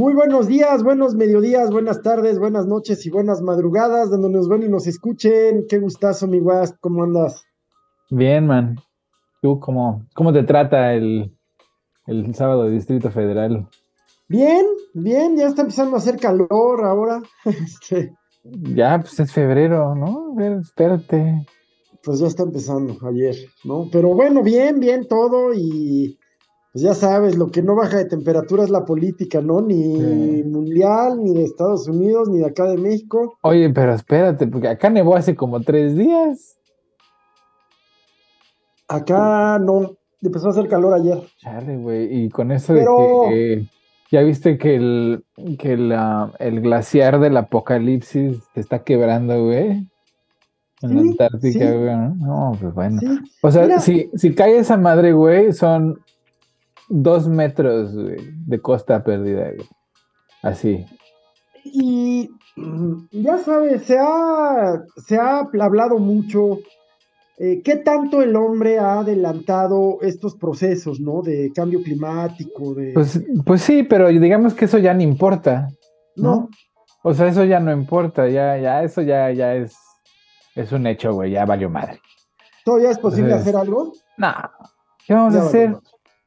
Muy buenos días, buenos mediodías, buenas tardes, buenas noches y buenas madrugadas, donde nos ven y nos escuchen. Qué gustazo, mi guas, ¿cómo andas? Bien, man. ¿Tú cómo, cómo te trata el, el sábado de Distrito Federal? Bien, bien, ya está empezando a hacer calor ahora. Este, Ya, pues es febrero, ¿no? A ver, espérate. pues ya está empezando ayer, ¿no? Pero bueno, bien, bien todo y pues ya sabes, lo que no baja de temperatura es la política, ¿no? Ni Sí. mundial, ni de Estados Unidos, ni de acá de México. Oye, pero espérate, porque acá nevó hace como tres días. Acá no, empezó a hacer calor ayer. Chale, güey. Y con eso Pero- de que ya viste que el, que la- el glaciar del apocalipsis se está quebrando, güey. En la Sí, Antártica, sí. güey. ¿no? No, pues bueno. Sí, O sea, Mira. si, si cae esa madre, güey, son dos metros, güey, de costa perdida, güey. Así. Y mm, ya sabes, se ha, se ha hablado mucho eh, qué tanto el hombre ha adelantado estos procesos, ¿no? De cambio climático, de... Pues, pues sí, pero digamos que eso ya no importa, no, ¿no? O sea, eso ya no importa, ya, ya, eso ya, ya es, es un hecho, güey, ya valió madre. ¿todavía es posible Entonces, hacer algo? No, ¿qué vamos Ya a hacer?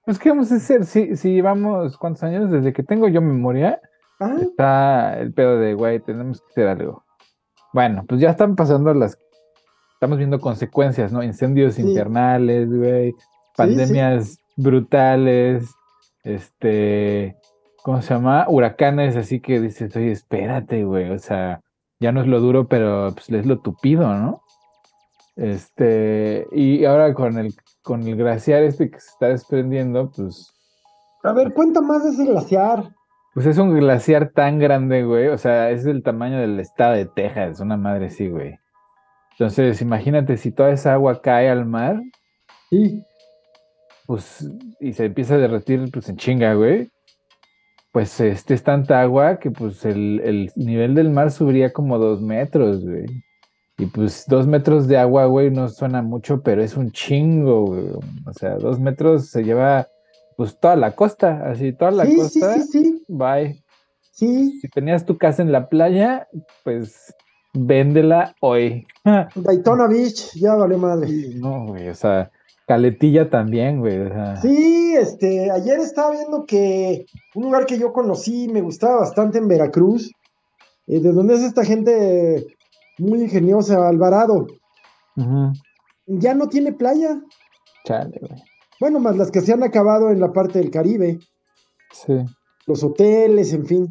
Pues, ¿qué vamos a hacer? Si, si llevamos, ¿cuántos años? Desde que tengo yo memoria, Ah, está el pedo de, güey, tenemos que hacer algo. Bueno, pues ya están pasando las, estamos viendo consecuencias, ¿no? Incendios Sí. infernales, güey, pandemias brutales, este, ¿cómo se llama? Huracanes, así que dices, oye, espérate, güey, o sea, ya no es lo duro, pero pues es lo tupido, ¿no? Este, y ahora con el, con el glaciar este que se está desprendiendo, pues a ver, cuenta más de ese glaciar. pues es un glaciar tan grande, güey. O sea, es del tamaño del estado de Texas, una madre así, güey. Entonces, imagínate si toda esa agua cae al mar, Sí, pues, y se empieza a derretir, pues en chinga, güey. Pues este es tanta agua que pues el, el nivel del mar subiría como dos metros, güey. Y pues dos metros de agua, güey, no suena mucho, pero es un chingo, güey. O sea, dos metros se lleva pues toda la costa, así, toda la sí, sí, costa. sí, sí, Bye. sí. Si tenías tu casa en la playa, pues véndela hoy. Daytona Beach, ya valió madre. No, güey, o sea, Caletilla también, güey. O sea, Sí, este, ayer estaba viendo que un lugar que yo conocí, me gustaba bastante en Veracruz, eh, de donde es esta gente muy ingeniosa, Alvarado, ya no tiene playa. Chale, güey. Bueno, más las que se han acabado en la parte del Caribe, Sí, los hoteles, en fin.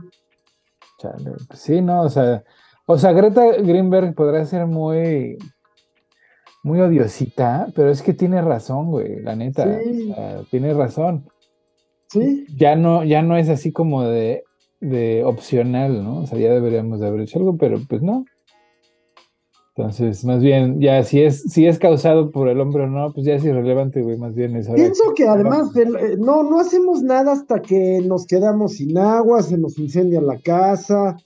chale. Pues sí, no, o sea, o sea, Greta Greenberg podrá ser muy, muy odiosita, pero es que tiene razón, güey, la neta. Sí. o sea, tiene razón. Sí, Ya no, ya no es así como de, de opcional, ¿no? O sea, ya deberíamos de haber hecho algo, pero pues no. Entonces, más bien, ya si es, si es causado por el hombre o no, pues ya es irrelevante, güey, más bien es ahora. pienso que además el- eh, no, no hacemos nada hasta que nos quedamos sin agua, se nos incendia la casa.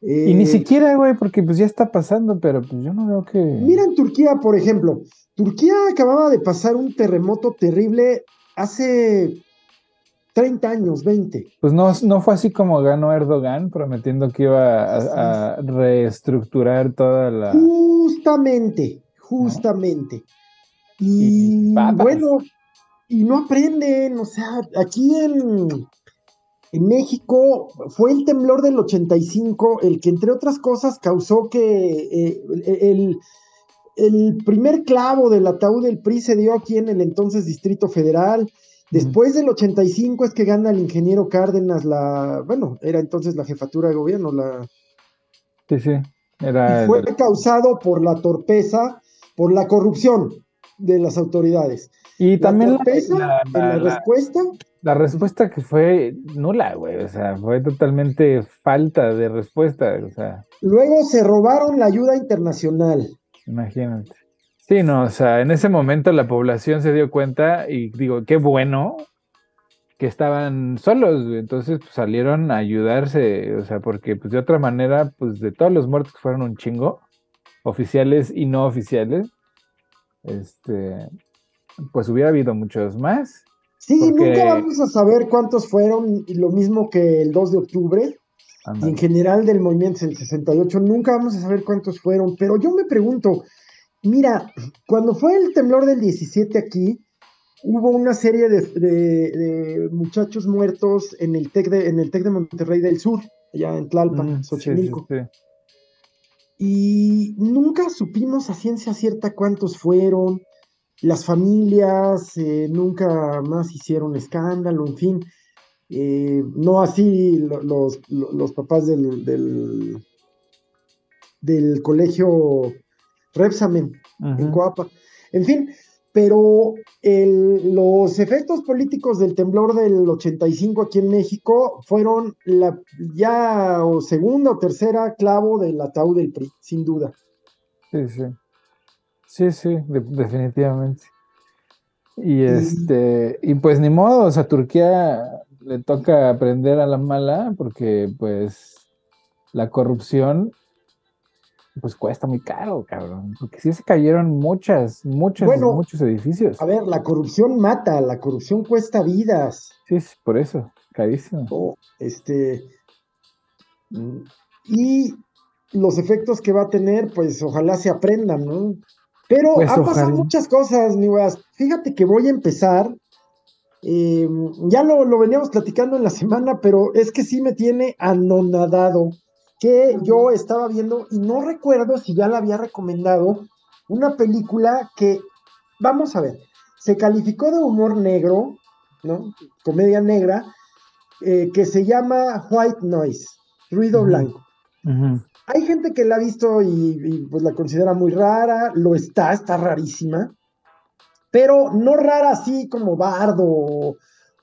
Y ni eh, siquiera, güey, porque pues ya está pasando, pero pues yo no veo que. Mira en Turquía, por ejemplo. Turquía acababa de pasar un terremoto terrible hace 30 años, 20. Pues no, no fue así como ganó Erdogan, prometiendo que iba a, a reestructurar toda la. Justamente, justamente. Y bueno, y no aprenden, o sea, aquí en, en México fue el temblor del 85 el que entre otras cosas causó que eh, el, el primer clavo del ataúd del PRI se dio aquí en el entonces Distrito Federal. Después del 85 es que gana el ingeniero Cárdenas la, bueno, era entonces la jefatura de gobierno, la, Sí, sí. Era. y fue el- causado por la torpeza, por la corrupción de las autoridades. Y La también la, torpeza la- en la- respuesta, la respuesta que fue nula, güey. O sea, fue totalmente falta de respuesta. O sea, luego se robaron la ayuda internacional. imagínate. Sí, no, o sea, en ese momento la población se dio cuenta y digo, qué bueno que estaban solos, entonces pues, salieron a ayudarse, o sea, porque pues de otra manera, pues de todos los muertos que fueron un chingo, oficiales y no oficiales, este, pues hubiera habido muchos más. Sí, Porque- nunca vamos a saber cuántos fueron, y lo mismo que el 2 de octubre, y en general del movimiento del 68, nunca vamos a saber cuántos fueron, pero yo me pregunto, mira, cuando fue el temblor del 17 aquí, hubo una serie de, de- de muchachos muertos en el, TEC de, en el TEC de Monterrey del Sur, allá en Tlalpan, Mm, sí, sí, Xochimilco. sí. Y nunca supimos a ciencia cierta cuántos fueron. Las familias eh, nunca más hicieron escándalo, en fin. Eh, no así lo- los, lo- los papás del, del, del colegio Repsamen en. Coapa. En fin, pero el- los efectos políticos del temblor del 85 aquí en México fueron la ya o segunda o tercera clavo del ataúd del PRI, sin duda. Sí, sí. Sí, sí, de- definitivamente. Y este, y pues ni modo, o sea, Turquía le toca aprender a la mala porque pues la corrupción pues cuesta muy caro, cabrón, porque sí se cayeron muchas, muchas, Bueno, muchos edificios. A ver, la corrupción mata, la corrupción cuesta vidas. Sí, sí, por eso, carísimo. ¿no? Este, y los efectos que va a tener, pues ojalá se aprendan, ¿no? Pero Pues, han pasado ojalá. muchas cosas, mi weas. Fíjate que voy a empezar. eh, ya lo, lo veníamos platicando en la semana, pero es que sí me tiene anonadado que yo estaba viendo y no recuerdo si ya la había recomendado una película que, vamos a ver, se calificó de humor negro, ¿no? Comedia negra, eh, que se llama White Noise, ruido blanco. Hay gente que la ha visto y, y, pues la considera muy rara, lo está, está rarísima, pero no rara así como bardo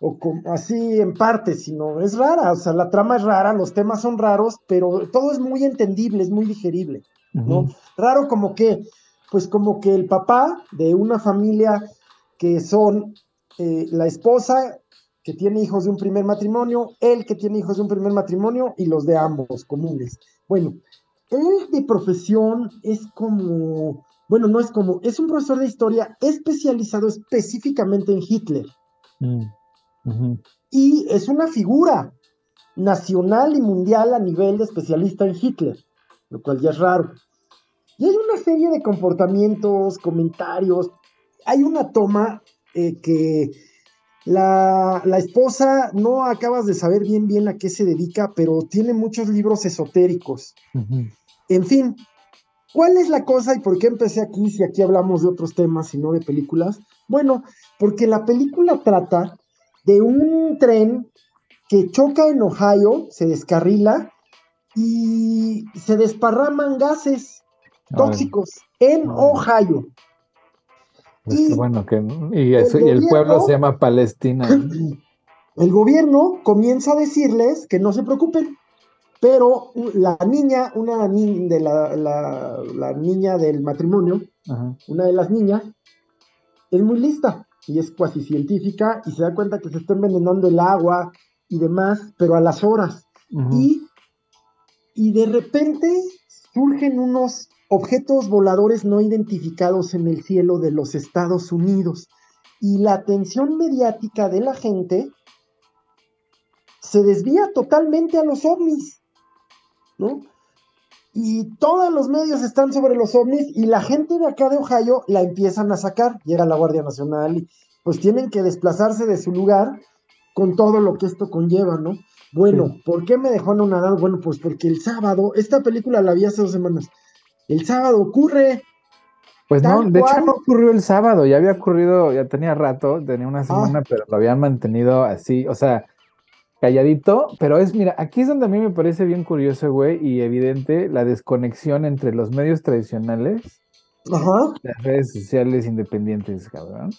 o, como así en parte, sino es rara, o sea, la trama es rara, los temas son raros, pero todo es muy entendible, es muy digerible. ¿no? Raro como que, pues como que el papá de una familia que son eh, la esposa que tiene hijos de un primer matrimonio, él que tiene hijos de un primer matrimonio y los de ambos comunes. Bueno, él de profesión es como, bueno, no es como, es un profesor de historia especializado específicamente en Hitler Mm. Y es una figura nacional y mundial a nivel de especialista en Hitler, lo cual ya es raro. Y hay una serie de comportamientos, comentarios. Hay una toma eh, que la, la esposa no acabas de saber bien bien a qué se dedica, pero tiene muchos libros esotéricos. En fin, ¿cuál es la cosa y por qué empecé aquí si aquí hablamos de otros temas y no de películas? Bueno, porque la película trata de un tren que choca en Ohio, se descarrila y se desparraman gases tóxicos en. Ohio. Pues Y bueno que y, eso- y el gobierno- pueblo se llama Palestina. El gobierno comienza a decirles que no se preocupen, pero la niña, una ni- de la, la- la niña del matrimonio, Ajá. una de las niñas, es muy lista y es cuasi científica y se da cuenta que se está envenenando el agua y demás, pero a las horas. Y, y de repente surgen unos objetos voladores no identificados en el cielo de los Estados Unidos. Y la atención mediática de la gente se desvía totalmente a los ovnis, ¿no? Y todos los medios están sobre los ovnis y la gente de acá de Ohio la empiezan a sacar. Llega la Guardia Nacional y pues tienen que desplazarse de su lugar con todo lo que esto conlleva, ¿no? Bueno, Sí. ¿por qué me dejó anonadado? Bueno, pues porque el sábado, esta película la vi hace dos semanas. El sábado ocurre, Pues no, de hecho no ocurrió el sábado, ya había ocurrido, ya tenía rato, tenía Ah. una semana, pero lo habían mantenido así, o sea, calladito, pero es, mira, aquí es donde a mí me parece bien curioso, güey, y evidente la desconexión entre los medios tradicionales, ajá, las redes sociales independientes, cabrón.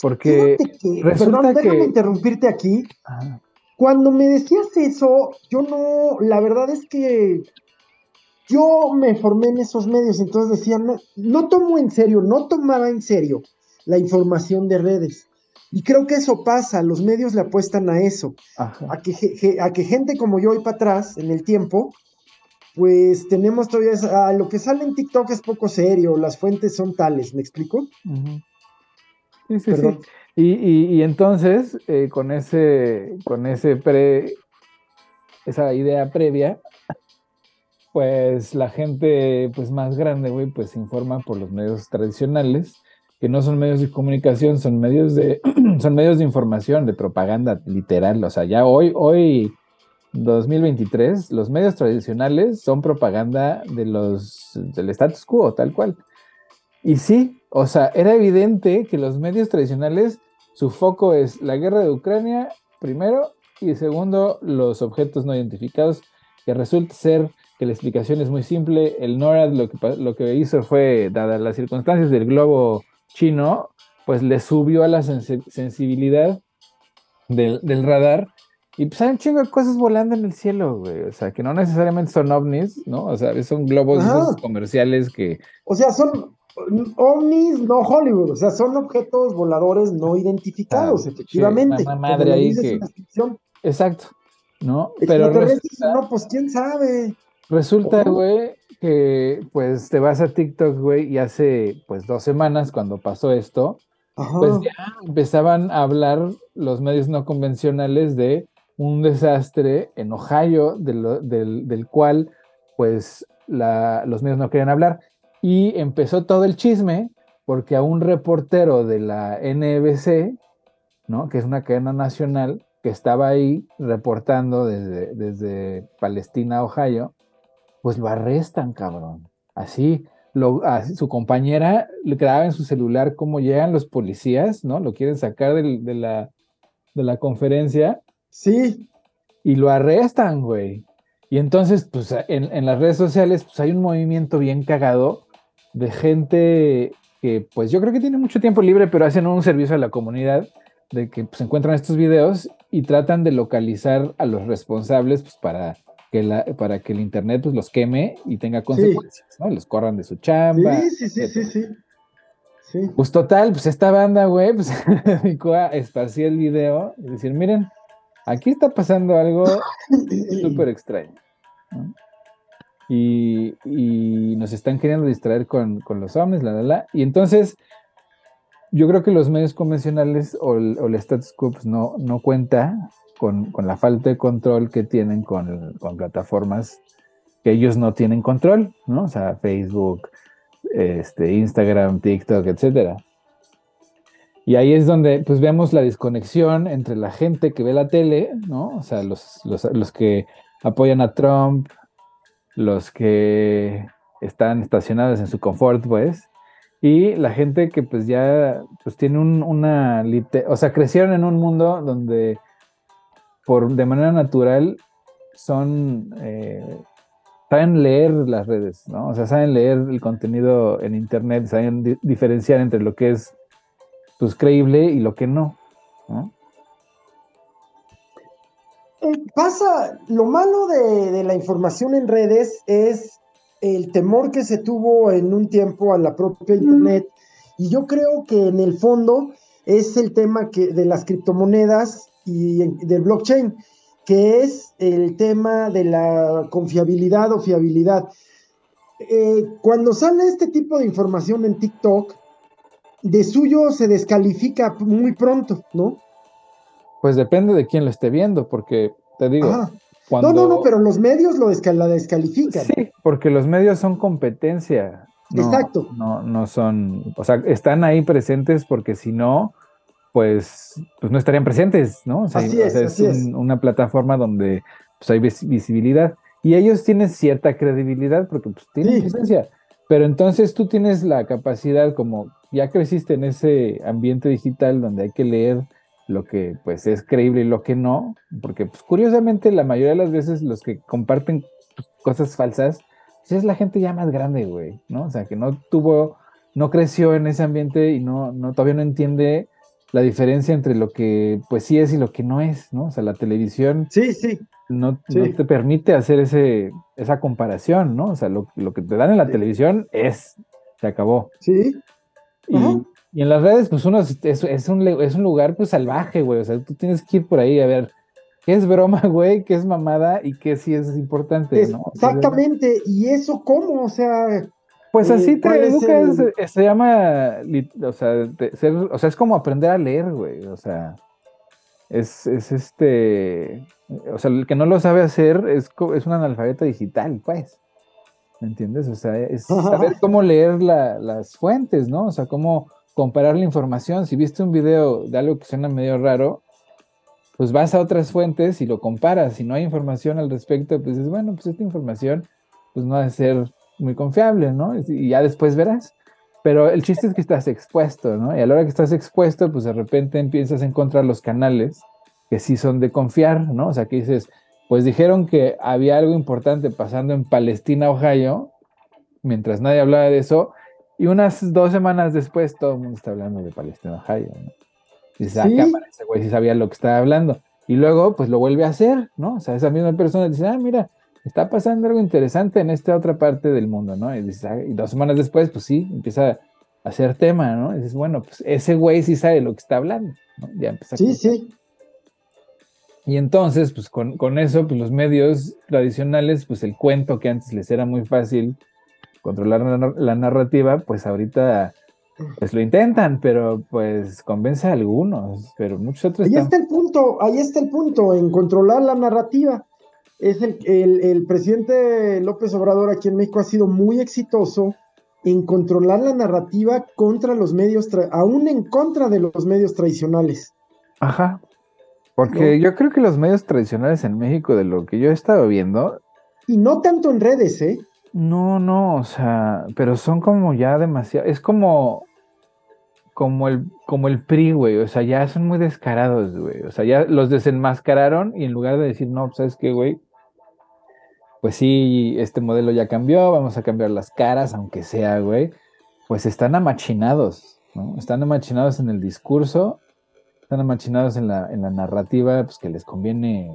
Porque, que, resulta perdón, déjame que- interrumpirte aquí. ajá, Cuando me decías eso, yo no, la verdad es que yo me formé en esos medios, entonces decía, no, no tomo en serio, no tomaba en serio la información de redes. Y creo que eso pasa, los medios le apuestan a eso, ajá, a que, ge- ge- a que gente como yo y para atrás en el tiempo, pues tenemos todavía, esa- ah, lo que sale en TikTok es poco serio, las fuentes son tales, ¿me explico? Sí, sí, sí. Y, entonces, eh, con ese, con ese pre, esa idea previa, pues la gente pues más grande, güey, pues se informa por los medios tradicionales, que no son medios de comunicación, son medios de, son medios de información, de propaganda literal. O sea, ya hoy, hoy, 2023, los medios tradicionales son propaganda de los, del status quo, tal cual. Y sí, o sea, era evidente que los medios tradicionales, su foco es la guerra de Ucrania, primero, y segundo, los objetos no identificados, que resulta ser que la explicación es muy simple. El NORAD lo que, lo que hizo fue, dadas las circunstancias del globo chino, pues le subió a la sensibilidad del, del radar y pues hay un chingo de cosas volando en el cielo, güey. O sea, que no necesariamente son ovnis, ¿no? O sea, son globos comerciales que. O sea, son ovnis, no Hollywood. O sea, son objetos voladores no identificados, efectivamente. madre ahí que... Exacto, ¿no? Pero resulta... no, pues quién sabe. Resulta, güey, que pues te vas a TikTok, güey, y hace pues dos semanas cuando pasó esto, pues ya empezaban a hablar los medios no convencionales de un desastre en Ohio, del, cual pues los medios no querían hablar. Y empezó todo el chisme porque a un reportero de la NBC, ¿no? que es una cadena nacional, que estaba ahí reportando desde, desde Palestina, Ohio, pues lo arrestan, cabrón. Así, lo, su compañera le graba en su celular cómo llegan los policías, ¿no? Lo quieren sacar de, la, de la conferencia Sí. Y lo arrestan, güey. Y entonces, pues en, las redes sociales, pues hay un movimiento bien cagado de gente que, pues yo creo que tiene mucho tiempo libre, pero hacen un servicio a la comunidad de que pues, encuentran estos videos y tratan de localizar a los responsables pues, para, que la, para que el Internet pues, los queme y tenga consecuencias, ¿no? Los corran de su chamba. Sí, sí, sí, sí, sí, Pues total, pues esta banda, güey, pues dedicó a esparcir el video y decir, miren, Aquí está pasando algo súper extraño. Y, nos están queriendo distraer con, los hombres, la, la, la. Y entonces, yo creo que los medios convencionales o el, status quo pues, no, no cuenta con, la falta de control que tienen con, con, plataformas que ellos no tienen control, ¿no? O sea, Facebook, este, Instagram, TikTok, etcétera. Y ahí es donde pues vemos la desconexión entre la gente que ve la tele, ¿no? O sea, los, los, que apoyan a Trump, los que están estacionados en su confort, pues, y la gente que pues ya pues tiene un, una, o sea, crecieron en un mundo donde por de manera natural son, eh, saben leer las redes, ¿no? O sea, saben leer el contenido en internet, saben diferenciar entre lo que es pues creíble y lo que no. Eh, pasa, lo malo de, la información en redes es el temor que se tuvo en un tiempo a la propia Internet. Y yo creo que en el fondo es el tema que, de las criptomonedas y del blockchain, que es el tema de la confiabilidad o fiabilidad. Eh, cuando sale este tipo de información en TikTok, de suyo se descalifica muy pronto, ¿no? Pues depende de quién lo esté viendo, porque te digo. No, no, no, pero los medios lo la descalifican. Sí, porque los medios son competencia. Exacto. No, no son, o sea, están ahí presentes porque si no, pues, pues no estarían presentes, ¿no? O sea, así es, es, una plataforma donde pues, hay visibilidad y ellos tienen cierta credibilidad porque pues, tienen presencia. Pero entonces tú tienes la capacidad, como ya creciste en ese ambiente digital donde hay que leer lo que pues es creíble y lo que no, porque pues curiosamente la mayoría de las veces los que comparten pues, cosas falsas, pues, es la gente ya más grande, güey, ¿no? O sea, que no tuvo, no creció en ese ambiente y no, no, todavía no entiende la diferencia entre lo que pues sí es y lo que no es, ¿no? O sea, la televisión. Sí, sí no, te permite hacer ese, esa comparación, ¿no? O sea, lo, que te dan en la televisión es, se acabó. Sí. Y, en las redes, pues uno es, es, un, es un lugar pues salvaje, güey. O sea, tú tienes que ir por ahí a ver qué es broma, güey, qué es mamada y qué sí es importante, ¿no? Exactamente. ¿Y eso cómo? O sea, Pues Eh, así te ¿cuál es educas, el- eh, se llama, o sea, ser- o sea, es como aprender a leer, güey, o sea, es, es este, o sea, el que no lo sabe hacer es, es un analfabeta digital, pues, ¿me entiendes? O sea, es saber cómo leer la- las fuentes, ¿no? O sea, cómo comparar la información. Si viste un video de algo que suena medio raro, pues vas a otras fuentes y lo comparas. Si no hay información al respecto, pues dices, bueno, pues esta información pues no ha de ser muy confiable, ¿no? Y ya después verás. Pero el chiste es que estás expuesto, ¿no? Y a la hora que estás expuesto, pues de repente empiezas a encontrar los canales que sí son de confiar, ¿no? O sea, que dices, pues dijeron que había algo importante pasando en Palestina, Ohio, mientras nadie hablaba de eso, y unas dos semanas después todo el mundo está hablando de Palestina, Ohio, ¿no? Y dices, ah, Sí. cámara, ese güey sí sabía lo que estaba hablando. Y luego, pues lo vuelve a hacer, ¿no? O sea, esa misma persona dice, ah, mira, está pasando algo interesante en esta otra parte del mundo, ¿no? Y, dices, ah, y dos semanas después, pues sí, empieza a hacer tema, ¿no? Y dices, bueno, pues ese güey sí sabe lo que está hablando, ¿no? Ya empieza a Sí. Y entonces, pues con, con eso, pues los medios tradicionales, pues el cuento que antes les era muy fácil controlar la, nar- la narrativa, pues ahorita pues lo intentan, pero pues convence a algunos, pero muchos otros Ahí están... está el punto, ahí está el punto, en controlar la narrativa. Es el, el, el presidente López Obrador aquí en México ha sido muy exitoso en controlar la narrativa contra los medios, aún en contra de los medios tradicionales. Ajá. Porque yo creo que los medios tradicionales en México, de lo que yo he estado viendo, Y no tanto en redes, ¿eh? no, no, o sea, pero son como ya demasiado, es como, como el, como el PRI, güey, o sea, ya son muy descarados, güey, o sea, ya los desenmascararon y en lugar de decir, no, pues, ¿sabes qué, güey? Pues sí, este modelo ya cambió, vamos a cambiar las caras, aunque sea, güey, pues están amachinados, ¿no? Están amachinados en el discurso, están amachinados en la, en la narrativa, pues que les conviene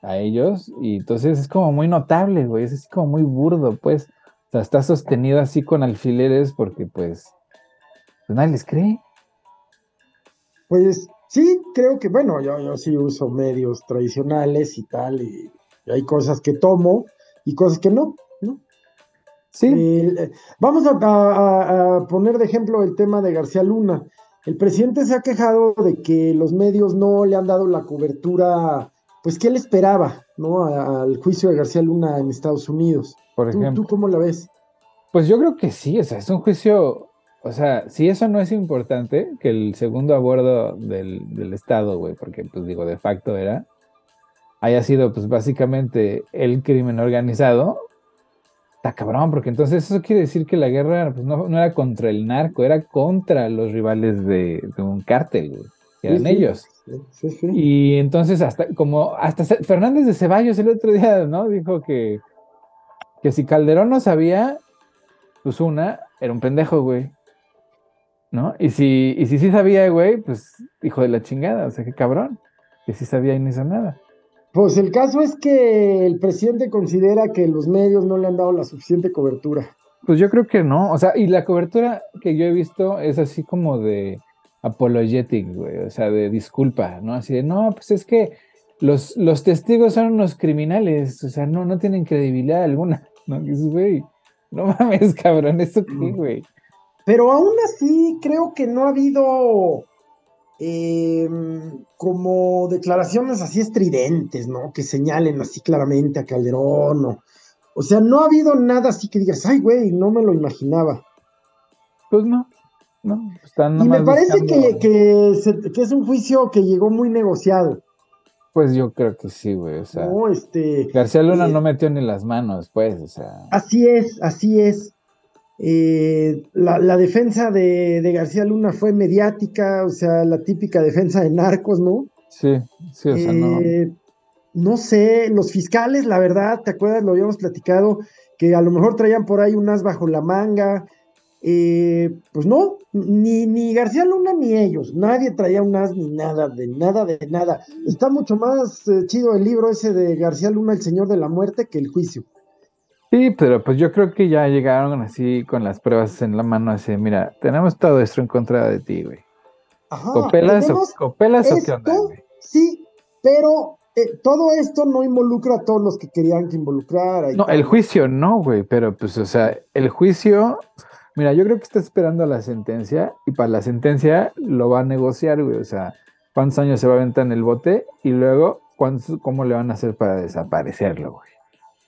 a ellos, y entonces es como muy notable, güey, es así como muy burdo, pues, o sea, está sostenido así con alfileres porque, pues, pues nadie les cree. Pues sí, creo que, bueno, yo, yo sí uso medios tradicionales y tal, y, y hay cosas que tomo y cosas que no, ¿no? Sí, eh, vamos a, a- a- a poner de ejemplo el tema de García Luna. El presidente se ha quejado de que los medios no le han dado la cobertura, pues que él esperaba, ¿no? Al juicio de García Luna en Estados Unidos. por ¿Tú, ejemplo. tú cómo la ves? Pues yo creo que sí, o sea, es un juicio, o sea, si eso no es importante, que el segundo abordo del, del Estado, güey, porque pues digo, de facto era, haya sido pues básicamente el crimen organizado, está cabrón, porque entonces eso quiere decir que la guerra pues, no, no era contra el narco, era contra los rivales de, de un cártel, güey, que eran Sí, ellos. sí, sí. Y entonces hasta como hasta Fernández de Ceballos el otro día, ¿no? Dijo que, que si Calderón no sabía, pues una, era un pendejo, güey. ¿No? Y si, y si sí sabía, güey, pues hijo de la chingada, o sea, qué cabrón, que sí sabía y no hizo nada. Pues el caso es que el presidente considera que los medios no le han dado la suficiente cobertura. Pues yo creo que no, o sea, y la cobertura que yo he visto es así como de apologetic, güey, o sea, de disculpa, ¿no? Así de, no, pues es que los, los testigos son unos criminales, o sea, no, no tienen credibilidad alguna, ¿no? Güey, no mames, cabrón, ¿eso qué, Mm. güey? Pero aún así creo que no ha habido eh, como declaraciones así estridentes, ¿no? Que señalen así claramente a Calderón. O, o sea, no ha habido nada así que digas, ay, güey, no me lo imaginaba. Pues no, no, están Y me parece buscando- que, que, se- que es un juicio que llegó muy negociado, Pues yo creo que sí, güey, o sea, ¿no? Este, García Luna eh, no metió ni las manos, pues, o sea, Así es, así es. Eh, la, la defensa de, de García Luna fue mediática, o sea, la típica defensa de narcos, ¿no? sí, sí, o sea, no. Eh, no sé, los fiscales, la verdad, ¿te acuerdas? Lo habíamos platicado, que a lo mejor traían por ahí un as bajo la manga. Eh, pues no, ni, ni García Luna ni ellos, nadie traía un as ni nada, de nada, de nada. Está mucho más eh, chido el libro ese de García Luna, El Señor de la Muerte, que el juicio. Sí, pero pues yo creo que ya llegaron así con las pruebas en la mano, así, mira, tenemos todo esto en contra de ti, güey. Ajá, ¿Copelas, o, copelas o qué onda, güey? Sí, pero eh, todo esto no involucra a todos los que querían que involucrara. No, el juicio no, güey, pero pues, o sea, el juicio, mira, yo creo que está esperando la sentencia y para la sentencia lo va a negociar, güey, o sea, cuántos años se va a aventar en el bote y luego cómo le van a hacer para desaparecerlo, güey,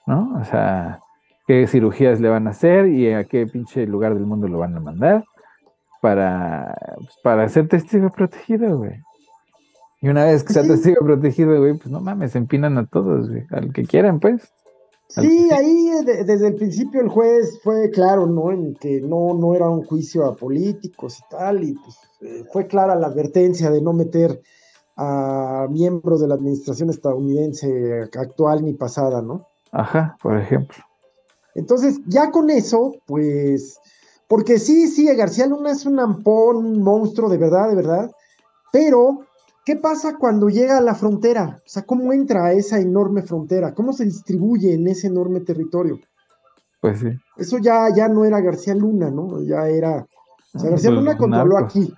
¿no? O sea, qué cirugías le van a hacer y a qué pinche lugar del mundo lo van a mandar para, pues, para ser testigo protegido, güey. Y una vez que sea testigo protegido, güey, pues no mames, empinan a todos, güey, al que quieran, pues. Sí, ahí desde el principio el juez fue claro, ¿no? En que no, no era un juicio a políticos y tal, y pues eh, fue clara la advertencia de no meter a miembros de la administración estadounidense actual ni pasada, ¿no? Ajá, por ejemplo. Entonces, ya con eso, pues, porque sí, sí, García Luna es un ampón, monstruo, de verdad, de verdad, pero, ¿qué pasa cuando llega a la frontera? O sea, ¿cómo entra a esa enorme frontera? ¿Cómo se distribuye en ese enorme territorio? Pues sí. Eso ya, ya no era García Luna, ¿no? Ya era... O sea, García pues, Luna controló aquí.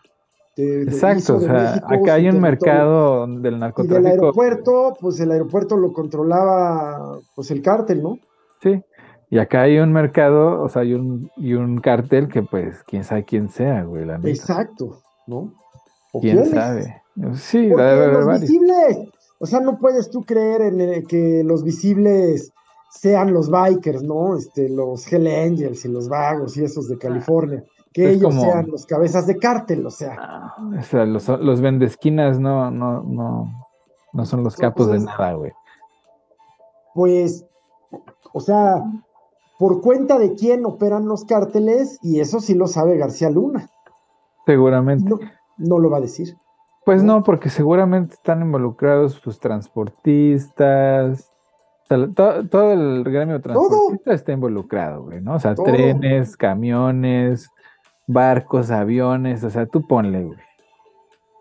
Exacto, o sea, acá hay un mercado del narcotráfico. Y del aeropuerto, pues el aeropuerto lo controlaba pues el cártel, ¿no? Sí, y acá hay un mercado, o sea, hay un, y un cártel que pues quién sabe quién sea, güey, la Exacto, ¿no? ¿Quién sabe? Sí, los visibles, o sea, no puedes tú creer en que los visibles sean los bikers, ¿no? Este, los Hell Angels y los vagos y esos de. California que ellos sean los cabezas de cártel, o sea. Ah, o sea, los, los vendesquinas no, no, no, no son los capos de nada, güey. Pues, o sea, por cuenta de quién operan los cárteles, y eso sí lo sabe García Luna. Seguramente. No, lo va a decir. Pues no, porque seguramente están involucrados pues transportistas, todo, el gremio transportista está involucrado, güey, ¿no? O sea, trenes, camiones, barcos, aviones, o sea, tú ponle, güey.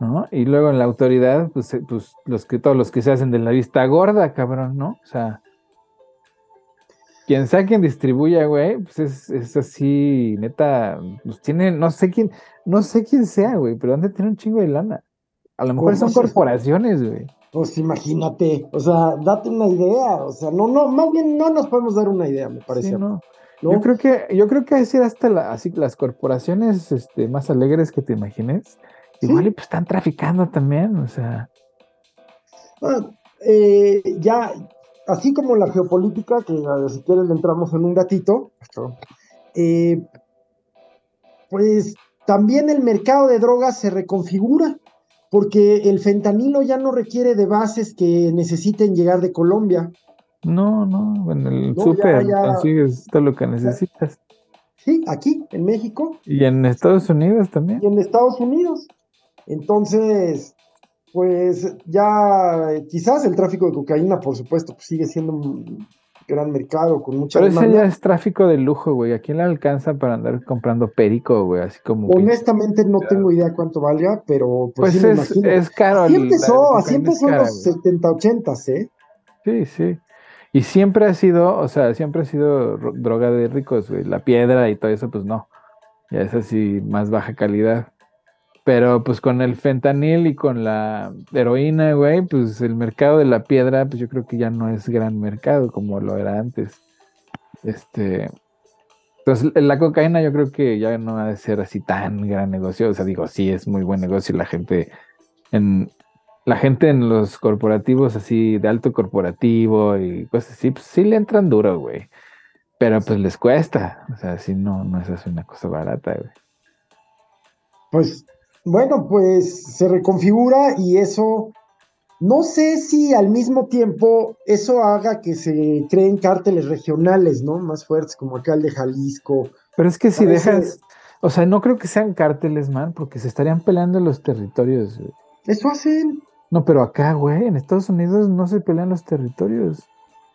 ¿No? Y luego en la autoridad, pues, eh, pues los que todos los que se hacen de la vista gorda, cabrón, ¿no? O sea, quien sea quien distribuya, güey, pues es, es, así, neta, pues tiene, no sé quién, no sé quién sea, güey, pero dónde tiene un chingo de lana. A lo mejor son corporaciones, güey. Pues imagínate, o sea, date una idea, o sea, no, no, más bien no nos podemos dar una idea, me parece. no. Yo creo que, yo creo que decir hasta así las corporaciones este, más alegres que te imagines, igual y pues están traficando también, o sea. Ah, eh, ya, así como la geopolítica, que si quieres entramos en un gatito, eh, pues también el mercado de drogas se reconfigura, porque el fentanilo ya no requiere de bases que necesiten llegar de Colombia. No, no, en el súper consigues todo lo que necesitas. Sí, aquí, en México. Y en Estados Unidos también. Y en Estados Unidos. Entonces, pues ya quizás el tráfico de cocaína, por supuesto, pues sigue siendo un gran mercado con mucha Pero ese ya es tráfico de lujo, güey. ¿A quién le alcanza para andar comprando perico, güey? Así como. Honestamente, no tengo idea cuánto valga, pero pues, pues es, caro. Así empezó, así empezó en los 70, 80, ¿eh? Sí, sí. Y siempre ha sido, o sea, siempre ha sido droga de ricos, güey. La piedra y todo eso, pues no. Ya es así, más baja calidad. Pero pues con el fentanil y con la heroína, güey, pues el mercado de la piedra, pues yo creo que ya no es gran mercado como lo era antes. Este. Entonces, la cocaína yo creo que ya no ha de ser así tan gran negocio. O sea, digo, sí es muy buen negocio. La gente en, la gente en los corporativos así, de alto corporativo y cosas así, pues sí le entran duro, güey. Pero pues les cuesta. O sea, si no, no es así una cosa barata, güey. Pues, bueno, pues se reconfigura y eso. No sé si al mismo tiempo eso haga que se creen cárteles regionales, ¿no? Más fuertes, como acá el de Jalisco. Pero es que si dejas. O sea, no creo que sean cárteles, man, porque se estarían peleando los territorios. Eso hacen. No, pero acá, güey, en Estados Unidos no se pelean los territorios.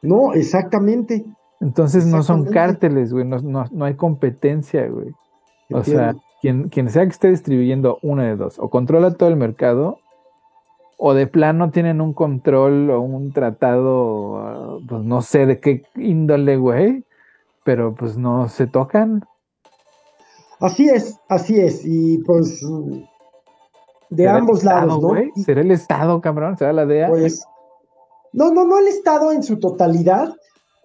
No, exactamente. Entonces no son cárteles, güey, no, hay competencia, güey. O sea, quien, quien sea que esté distribuyendo una de dos, o controla todo el mercado, o de plano tienen un control o un tratado, pues no sé de qué índole, güey, pero pues no se tocan. Así es, así es, y pues de ambos lados, ¿no? ¿Será el Estado, cabrón? ¿Será la DEA? Pues, No, no, no el Estado en su totalidad,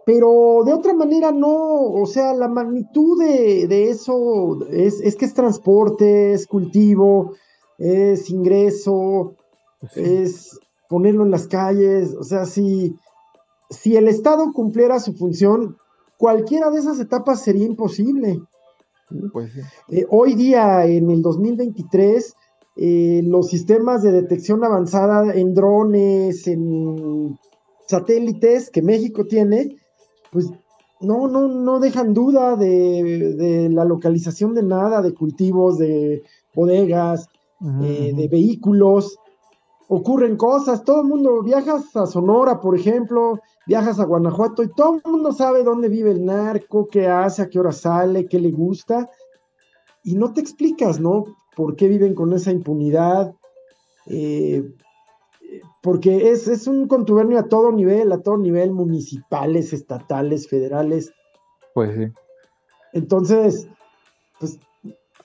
pero de otra manera no, o sea, la magnitud de, eso es, es, que es transporte, es cultivo, es ingreso, pues es ponerlo en las calles, o sea, si, si el Estado cumpliera su función, cualquiera de esas etapas sería imposible. Pues eh, hoy día, en el 2023, eh, los sistemas de detección avanzada en drones, en satélites que México tiene, pues no, no, no dejan duda de, la localización de nada, de cultivos, de bodegas, eh, de vehículos. Ocurren cosas, todo el mundo, viajas a Sonora, por ejemplo, viajas a Guanajuato y todo el mundo sabe dónde vive el narco, qué hace, a qué hora sale, qué le gusta. Y no te explicas, ¿no? ¿Por qué viven con esa impunidad? Eh, porque es, es, un contubernio a todo nivel, a todo nivel, municipales, estatales, federales. Pues sí. Entonces, pues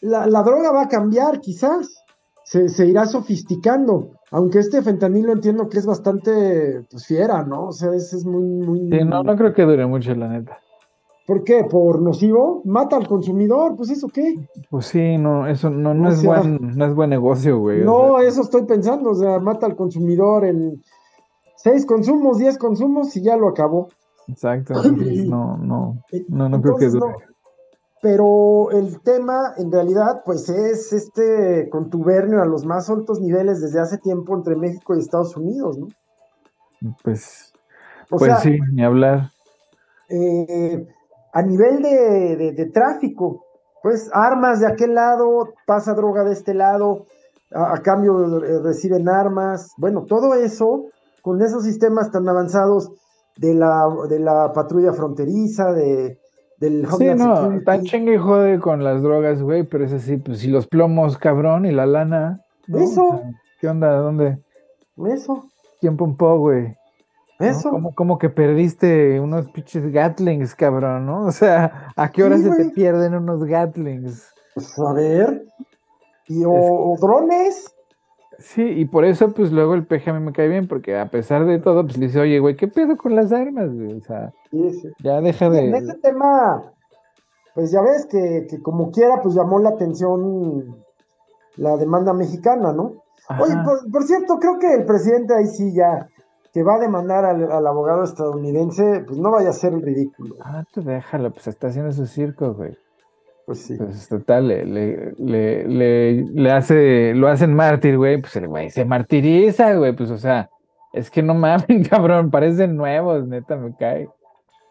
la, droga va a cambiar, quizás. Se, se, irá sofisticando. Aunque este fentanilo entiendo que es bastante pues, fiera, ¿no? O sea, es, es muy, muy. Sí, no, no creo que dure mucho, la neta. ¿Por qué? ¿Por nocivo? ¿Mata al consumidor? Pues eso qué. Pues sí, no, eso no, no, es, buen, no es buen negocio, güey. No, eso estoy pensando, o sea, mata al consumidor en seis consumos, diez consumos y ya lo acabó. Exacto, no, no, no, no creo que dure. Pero el tema, en realidad, pues es este contubernio a los más altos niveles desde hace tiempo entre México y Estados Unidos, ¿no? Pues, pues sí, ni hablar. Eh, a nivel de, tráfico, pues armas de aquel lado, pasa droga de este lado, a, cambio eh, reciben armas, bueno, todo eso con esos sistemas tan avanzados de la, de la patrulla fronteriza, de, del Sí, no, tan chingue jode con las drogas, güey, pero es así, pues si los plomos, cabrón, y la lana. Eso. ¿Qué onda? ¿Dónde? Eso. ¿Quién pompó, güey? Eso. Como, que perdiste unos pinches Gatlings, cabrón, ¿no? O sea, ¿a qué hora se te pierden unos Gatlings? Pues a ver. Y o, drones. Sí, y por eso, pues luego el peje a mí me cae bien, porque a pesar de todo, pues le dice, oye, güey, ¿qué pedo con las armas, güey? O sea, ya deja de. En ese tema, pues ya ves que, como quiera, pues llamó la atención la demanda mexicana, ¿no? Oye, por, cierto, creo que el presidente ahí sí ya que va a demandar al, abogado estadounidense, pues no vaya a ser ridículo. Ah, tú déjalo, pues está haciendo su circo, güey. Pues sí. Pues total, le, le, le, le, hace, lo hacen mártir, güey, pues el güey se martiriza, güey, pues o sea, es que no mamen, cabrón, parecen nuevos, neta, me cae.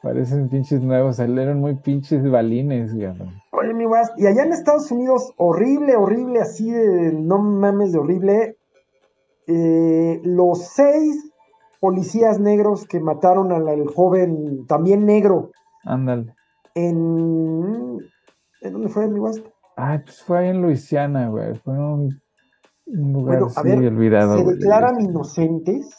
Parecen pinches nuevos, salieron muy pinches balines, güey. Oye, mi guas, y allá en Estados Unidos, horrible, horrible, así de, no mames de horrible, eh, los seis policías negros que mataron al, joven, también negro. Ándale. En. ¿En dónde fue, mi guaspo? Ay, pues fue ahí en Luisiana, güey. Fue un, lugar bueno, a ver, olvidado. ¿Se declaran inocentes?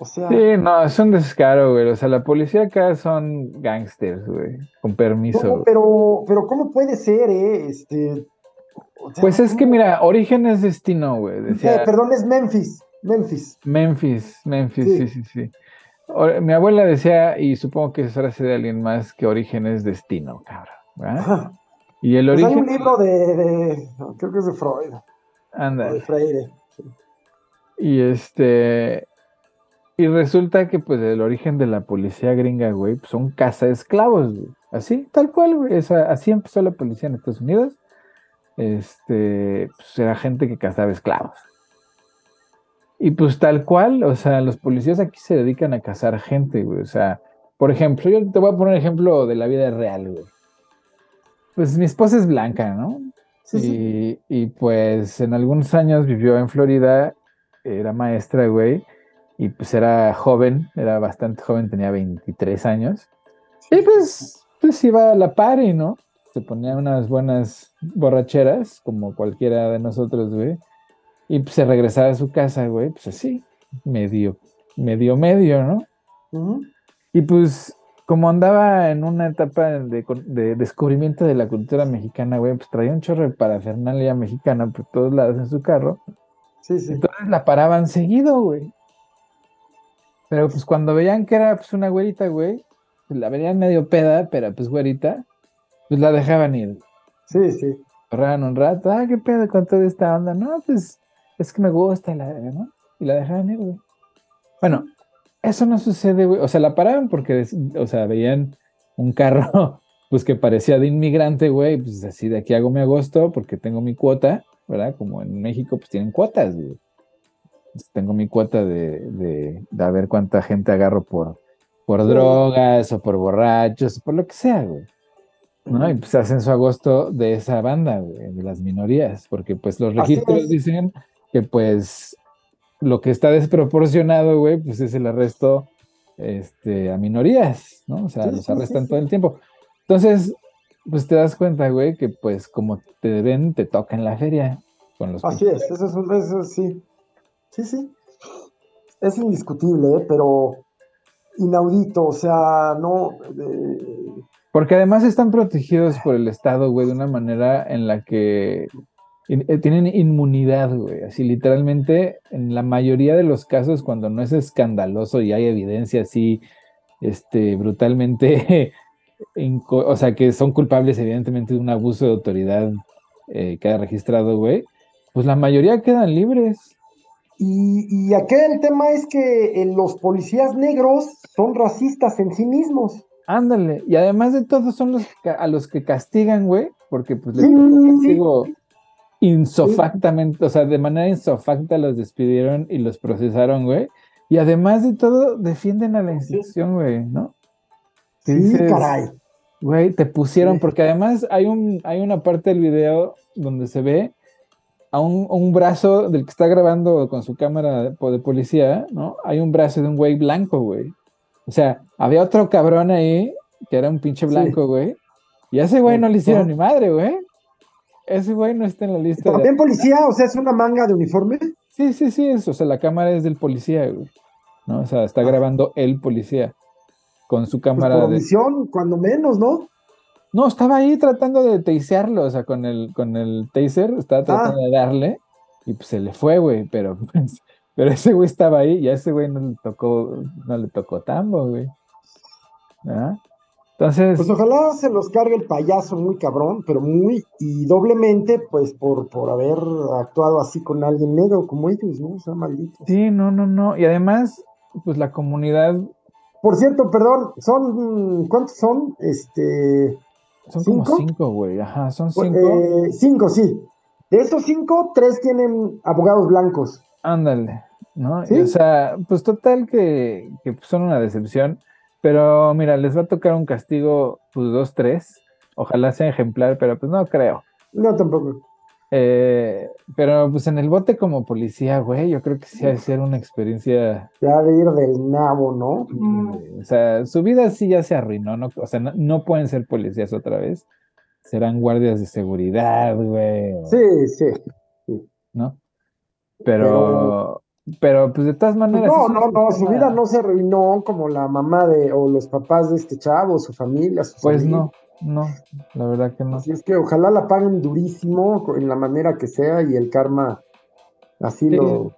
O sea. Sí, no, es un descaro, güey. O sea, la policía acá son gangsters, güey. Con permiso. pero, pero, ¿cómo puede ser, eh? Este. pues es que, mira, origen es destino, güey. Eh, perdón, es Memphis. Memphis. Memphis, Memphis, sí, sí, sí. Mi abuela decía, y supongo que es frase de alguien más, que origen es destino, cabrón. Y el origen. Pues hay un libro de, creo que es de Freud. Anda. De Freire. Y este. Y resulta que, pues, el origen de la policía gringa, güey, pues, son casa de esclavos, güey. Así, tal cual, güey. así empezó la policía en Estados Unidos. Este, pues, era gente que cazaba esclavos. Y pues tal cual, o sea, los policías aquí se dedican a cazar gente, güey. O sea, por ejemplo, yo te voy a poner un ejemplo de la vida real, güey. Pues mi esposa es blanca, ¿no? Sí, y, y, pues en algunos años vivió en Florida, era maestra, güey, y pues era joven, era bastante joven, tenía 23 años. Y pues, pues iba a la party, ¿no? Se ponía unas buenas borracheras, como cualquiera de nosotros, güey. Y pues, se regresaba a su casa, güey, pues así, medio, medio, medio, ¿no? Y pues, como andaba en una etapa de, descubrimiento de la cultura mexicana, güey, pues traía un chorro de parafernalia mexicana por todos lados en su carro. Sí, sí. Entonces la paraban seguido, güey. Pero pues cuando veían que era pues una güerita, güey, pues, la veían medio peda, pero pues güerita, pues la dejaban ir. Sí, sí. Corraban un rato, ah, qué pedo con toda esta onda. No, pues es que me gusta, la, ¿no? Y la dejaban ir, güey. Bueno, eso no sucede, güey. O sea, la paraban porque, o sea, veían un carro, pues que parecía de inmigrante, güey. Pues así de aquí hago mi agosto porque tengo mi cuota, ¿verdad? Como en México, pues tienen cuotas, güey. tengo mi cuota de, de, de, a ver cuánta gente agarro por, por drogas o por borrachos, por lo que sea, güey. ¿no? Y pues hacen su agosto de esa banda, güey, de las minorías, porque pues los registros dicen que pues lo que está desproporcionado, güey, pues es el arresto este, a minorías, ¿no? O sea, los arrestan todo el tiempo. Entonces, pues te das cuenta, güey, que pues como te ven, te toca en la feria con los... Así es, eso es, eso sí. Sí, sí. Es indiscutible, ¿eh? pero inaudito, o sea, no... Porque además están protegidos por el Estado, güey, de una manera en la que tienen inmunidad, güey. Así literalmente, en la mayoría de los casos, cuando no es escandaloso y hay evidencia así, este, brutalmente, o sea, que son culpables evidentemente de un abuso de autoridad eh, que ha registrado, güey, pues la mayoría quedan libres. Y, y aquel tema es que eh, los policías negros son racistas en sí mismos. Ándale, y además de todo son los a los que castigan, güey, porque pues les castigo insofactamente, o sea, de manera insofacta los despidieron y los procesaron, güey. Y además de todo, defienden a la institución, güey, ¿no? Sí, caray. Güey, te pusieron, porque además hay, un, hay una parte del video donde se ve a un, un, brazo del que está grabando con su cámara de, de policía, ¿no? Hay un brazo de un güey blanco, güey. O sea, había otro cabrón ahí que era un pinche blanco, güey. Y a ese güey no le hicieron ni madre, güey. Ese güey no está en la lista. ¿También policía? O sea, ¿es una manga de uniforme? Sí, sí, sí, es, o sea, la cámara es del policía, güey. ¿no? O sea, está ah. grabando el policía con su pues cámara pues por de... cuando menos, ¿no? No, estaba ahí tratando de tasearlo, o sea, con el, con el taser, estaba tratando ah. de darle, y pues se le fue, güey, pero, pues, pero ese güey estaba ahí, y a ese güey no le tocó, no le tocó tambo, güey. ¿Ah? Entonces. Pues ojalá se los cargue el payaso muy cabrón, pero muy, y doblemente, pues por, por haber actuado así con alguien negro como ellos, ¿no? O sea, malditos. Sí, no, no, no. Y además, pues la comunidad. Por cierto, perdón, son. ¿Cuántos son? Este. Son como cinco, güey. Ajá, son pues, cinco. Eh, cinco, sí. De estos cinco, tres tienen abogados blancos. Ándale, ¿no? o sea, pues total que, que son una decepción. Pero mira, les va a tocar un castigo, pues dos, tres. Ojalá sea ejemplar, pero pues no creo. No, tampoco. Eh, pero pues en el bote como policía, güey, yo creo que sí ha de ser una experiencia. Ya de ir del nabo, ¿no? o sea, su vida sí ya se arruinó, ¿no? O sea, no, pueden ser policías otra vez. Serán guardias de seguridad, güey. Sí, sí, ¿No? Pero, pero pues de todas maneras. No, no, no, su vida no se arruinó como la mamá de, o los papás de este chavo, su familia, su Pues no, no, la verdad que no. Así es que ojalá la paguen durísimo en la manera que sea y el karma así lo.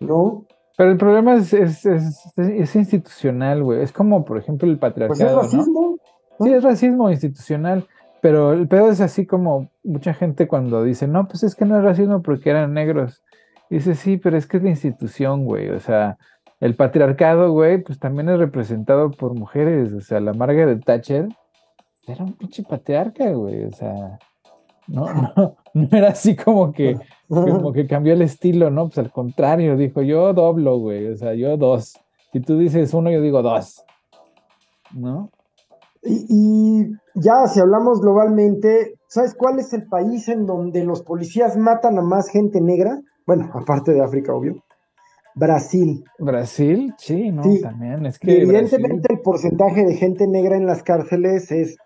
¿No? Pero el problema es, es, es, institucional, güey. Es como, por ejemplo, el patriarcado. Pues es racismo. Sí, es racismo institucional. Pero el pedo es así como mucha gente cuando dice, no, pues es que no es racismo porque eran negros. Dice, sí, pero es que es la institución, güey. O sea, el patriarcado, güey, pues también es representado por mujeres. O sea, la Margaret Thatcher era un pinche patriarca, güey. O sea, no, no, no era así como que, como que cambió el estilo, ¿no? Pues al contrario, dijo, yo doblo, güey. O sea, yo dos. Si tú dices uno, yo digo dos. ¿No? Y, y, ya, si hablamos globalmente, ¿sabes cuál es el país en donde los policías matan a más gente negra? Bueno, aparte de África, obvio. Brasil. Brasil, sí, no, también. Es que evidentemente el porcentaje de gente negra en las cárceles es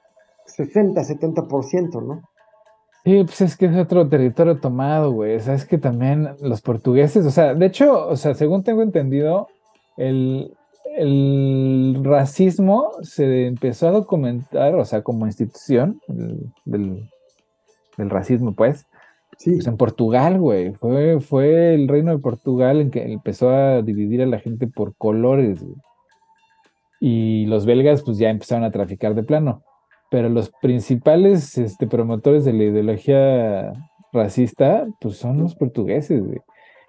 60, 70%, ¿no? Sí, pues es que es otro territorio tomado, güey. O sea, es que también los portugueses, o sea, de hecho, o sea, según tengo entendido, el, el racismo se empezó a documentar, o sea, como institución del, del racismo, pues, Sí. Pues en Portugal, güey. Fue, fue el reino de Portugal en que empezó a dividir a la gente por colores, y los belgas pues ya empezaron a traficar de plano. Pero los principales este, promotores de la ideología racista pues son los portugueses, güey.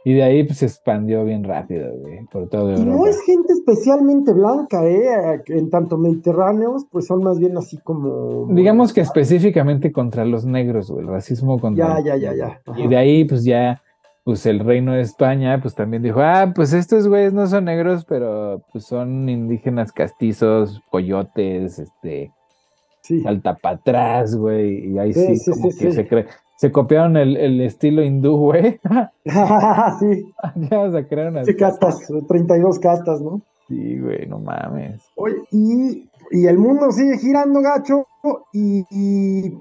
Y de ahí pues, se expandió bien rápido, güey, por todo Europa. no es gente especialmente blanca, ¿eh? En tanto mediterráneos, pues son más bien así como... Digamos que específicamente contra los negros, güey, el racismo contra... Ya, ya, ya, ya. Y de ahí pues ya, pues el reino de España, pues también dijo, ah, pues estos güeyes no son negros, pero pues son indígenas castizos, coyotes, este... Sí. Salta para atrás, güey, y ahí sí, como que se cree se copiaron el, el estilo hindú, güey. sí. ya se crearon así. Sí, castas, 32 castas, ¿no? Sí, güey, no mames. Oye, y, y el mundo sigue girando, gacho, y, y,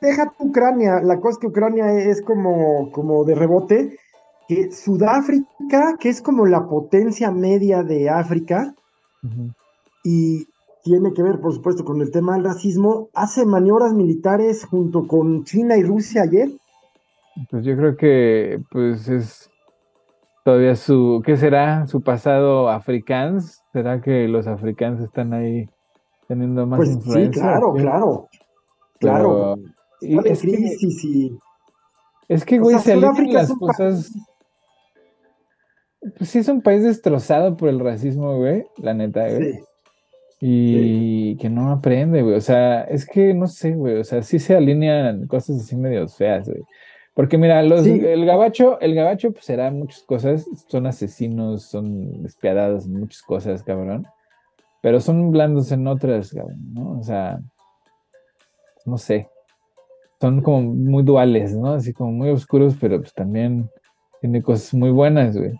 deja tu Ucrania. La cosa es que Ucrania es como, como de rebote, que Sudáfrica, que es como la potencia media de África, y tiene que ver, por supuesto, con el tema del racismo, hace maniobras militares junto con China y Rusia ayer. Pues yo creo que pues es todavía su, ¿qué será? Su pasado africans. ¿Será que los africanos están ahí teniendo más pues influencia? Sí, claro, claro. Claro. Y es, crisis que, y... es que, güey, se alinean las cosas. Pues sí, es un país destrozado por el racismo, güey, la neta, güey. Sí. Y que no aprende, güey. O sea, es que no sé, güey. O sea, sí se alinean cosas así medio feas, güey. Porque mira, los, el gabacho, el gabacho pues será muchas cosas, son asesinos, son despiadados, muchas cosas, cabrón. Pero son blandos en otras, cabrón, ¿no? O sea, no sé. Son como muy duales, ¿no? Así como muy oscuros, pero pues también tiene cosas muy buenas, güey.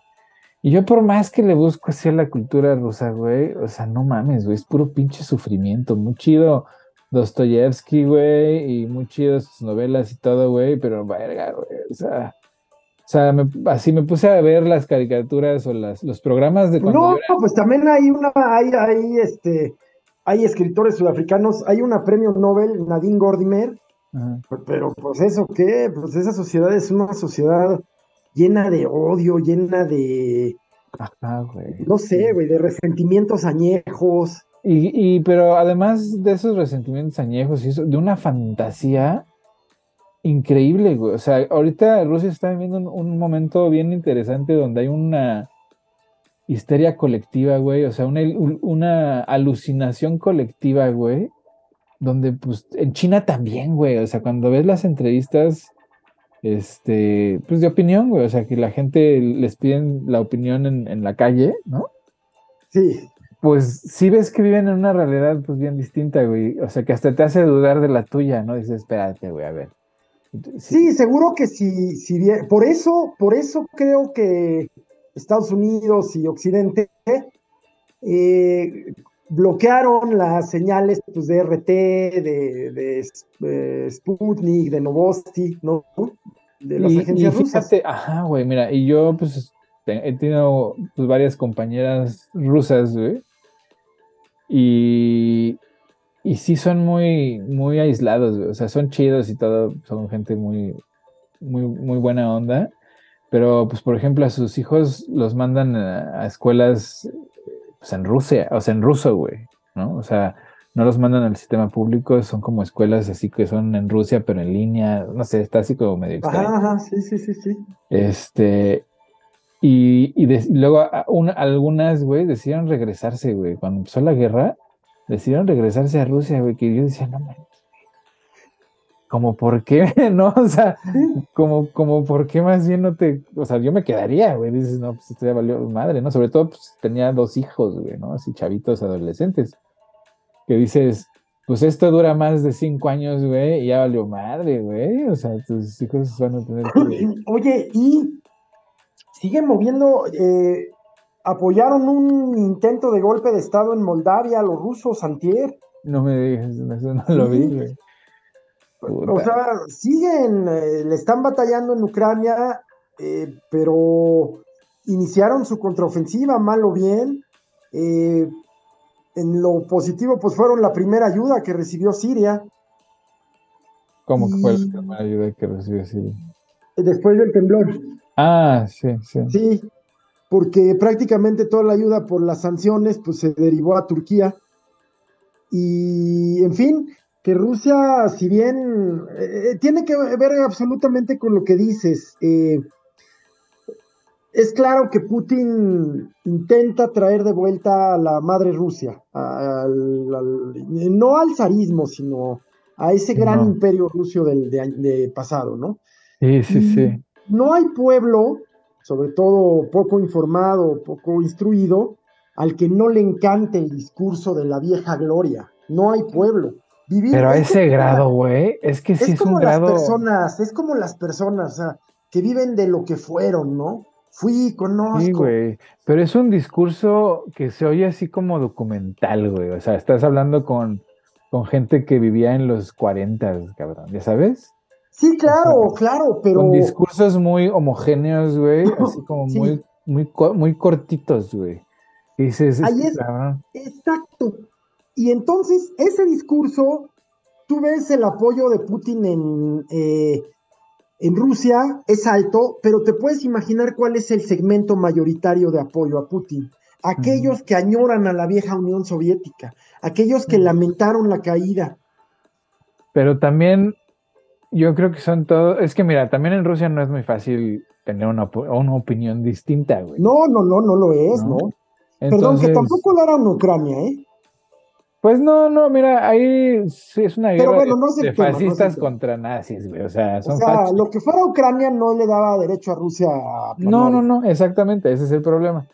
Y yo por más que le busco así a la cultura rusa, güey, o sea, no mames, güey, es puro pinche sufrimiento. Muy chido Dostoyevsky, güey, y muy chido sus novelas y todo, güey, pero verga, güey, o sea... O sea, así me puse a ver las caricaturas o las, los programas de cuando No, pues también hay una, hay, hay, este, hay escritores sudafricanos, hay una premio Nobel, Nadine Gordimer, pero pues eso, ¿qué? Pues esa sociedad es una sociedad llena de odio, llena de. Ajá, güey. No sé, güey, de resentimientos añejos. Y, y, pero además de esos resentimientos añejos y eso, de una fantasía increíble, güey. O sea, ahorita Rusia está viviendo un, momento bien interesante donde hay una histeria colectiva, güey. O sea, una, una alucinación colectiva, güey. Donde, pues, en China también, güey. O sea, cuando ves las entrevistas este, pues de opinión, güey, o sea, que la gente les piden la opinión en, la calle, ¿no? Sí. Pues sí ves que viven en una realidad pues bien distinta, güey, o sea, que hasta te hace dudar de la tuya, ¿no? Dices, espérate, güey, a ver. Sí, seguro que sí, si, bien, por eso, por eso creo que Estados Unidos y Occidente eh, bloquearon las señales pues, de RT, de, de, Sputnik, de Novosti, ¿no? De las agencias rusas. Ajá, güey, mira, y yo pues he tenido pues, varias compañeras rusas, güey. Y, y sí son muy, muy aislados, güey. O sea, son chidos y todo, son gente muy, muy, muy buena onda. Pero, pues, por ejemplo, a sus hijos los mandan a escuelas pues en Rusia, o sea, en ruso, güey, ¿no? O sea, no los mandan al sistema público, son como escuelas así que son en Rusia, pero en línea, no sé, está así como medio extraño. Ajá, sí, sí, sí, sí. Este, y, y, luego algunas, güey, decidieron regresarse, güey, cuando empezó la guerra, decidieron regresarse a Rusia, güey, que yo decía, no mames, como por qué, ¿no? O sea, como, como por qué más bien no te, o sea, yo me quedaría, güey, dices, no, pues esto ya valió madre, ¿no? Sobre todo, pues tenía dos hijos, güey, ¿no? Así chavitos adolescentes, que dices, pues esto dura más de cinco años, güey, y ya valió madre, güey, o sea, tus hijos van a tener que... Oye, y siguen moviendo, eh, apoyaron un intento de golpe de Estado en Moldavia, los rusos, antier. No me digas, eso no lo vi, güey. O sea, siguen, eh, le están batallando en Ucrania, eh, pero iniciaron su contraofensiva, mal o bien. Eh, en lo positivo, pues fueron la primera ayuda que recibió Siria. ¿Cómo que fue la primera ayuda que recibió Siria? Después del temblor. Ah, sí, sí. Sí. porque prácticamente toda la ayuda por las sanciones pues se derivó a Turquía. Y en fin, que Rusia, si bien eh, tiene que ver absolutamente con lo que dices, eh, es claro que Putin intenta traer de vuelta a la madre Rusia, no al zarismo, sino a ese gran imperio ruso del de, pasado, ¿no? Sí, sí, sí. No hay pueblo, sobre todo poco informado, poco instruido, al que no le encante el discurso de la vieja gloria. No hay pueblo. Pero a ese grado, güey, es que sí es, como un grado... las personas, es como las personas, o sea, que viven de lo que fueron, ¿no? Fui, conozco. Sí, güey. Pero es un discurso que se oye así como documental, güey. O sea, estás hablando con, con gente que vivía en los 40, cabrón, ¿ya sabes? Sí, claro, claro, pero. Con discursos muy homogéneos, güey. así como muy, muy, muy cortitos, güey. dices, Ahí es, exacto. Y entonces, ese discurso, tú ves el apoyo de Putin en, eh, en Rusia es alto, pero te puedes imaginar cuál es el segmento mayoritario de apoyo a Putin. Aquellos que añoran a la vieja Unión Soviética, aquellos que lamentaron la caída. Pero también yo creo que son todos, es que mira, también en Rusia no es muy fácil tener una, opinión distinta, güey. No, no, no, no lo es, ¿no? Perdón, que tampoco lo era en Ucrania, ¿eh? Pues no, no, mira, ahí sí es una guerra de fascistas contra nazis, güey. O sea, son o sea lo que fuera Ucrania no le daba derecho a Rusia a No, no, no, exactamente, ese es el problema.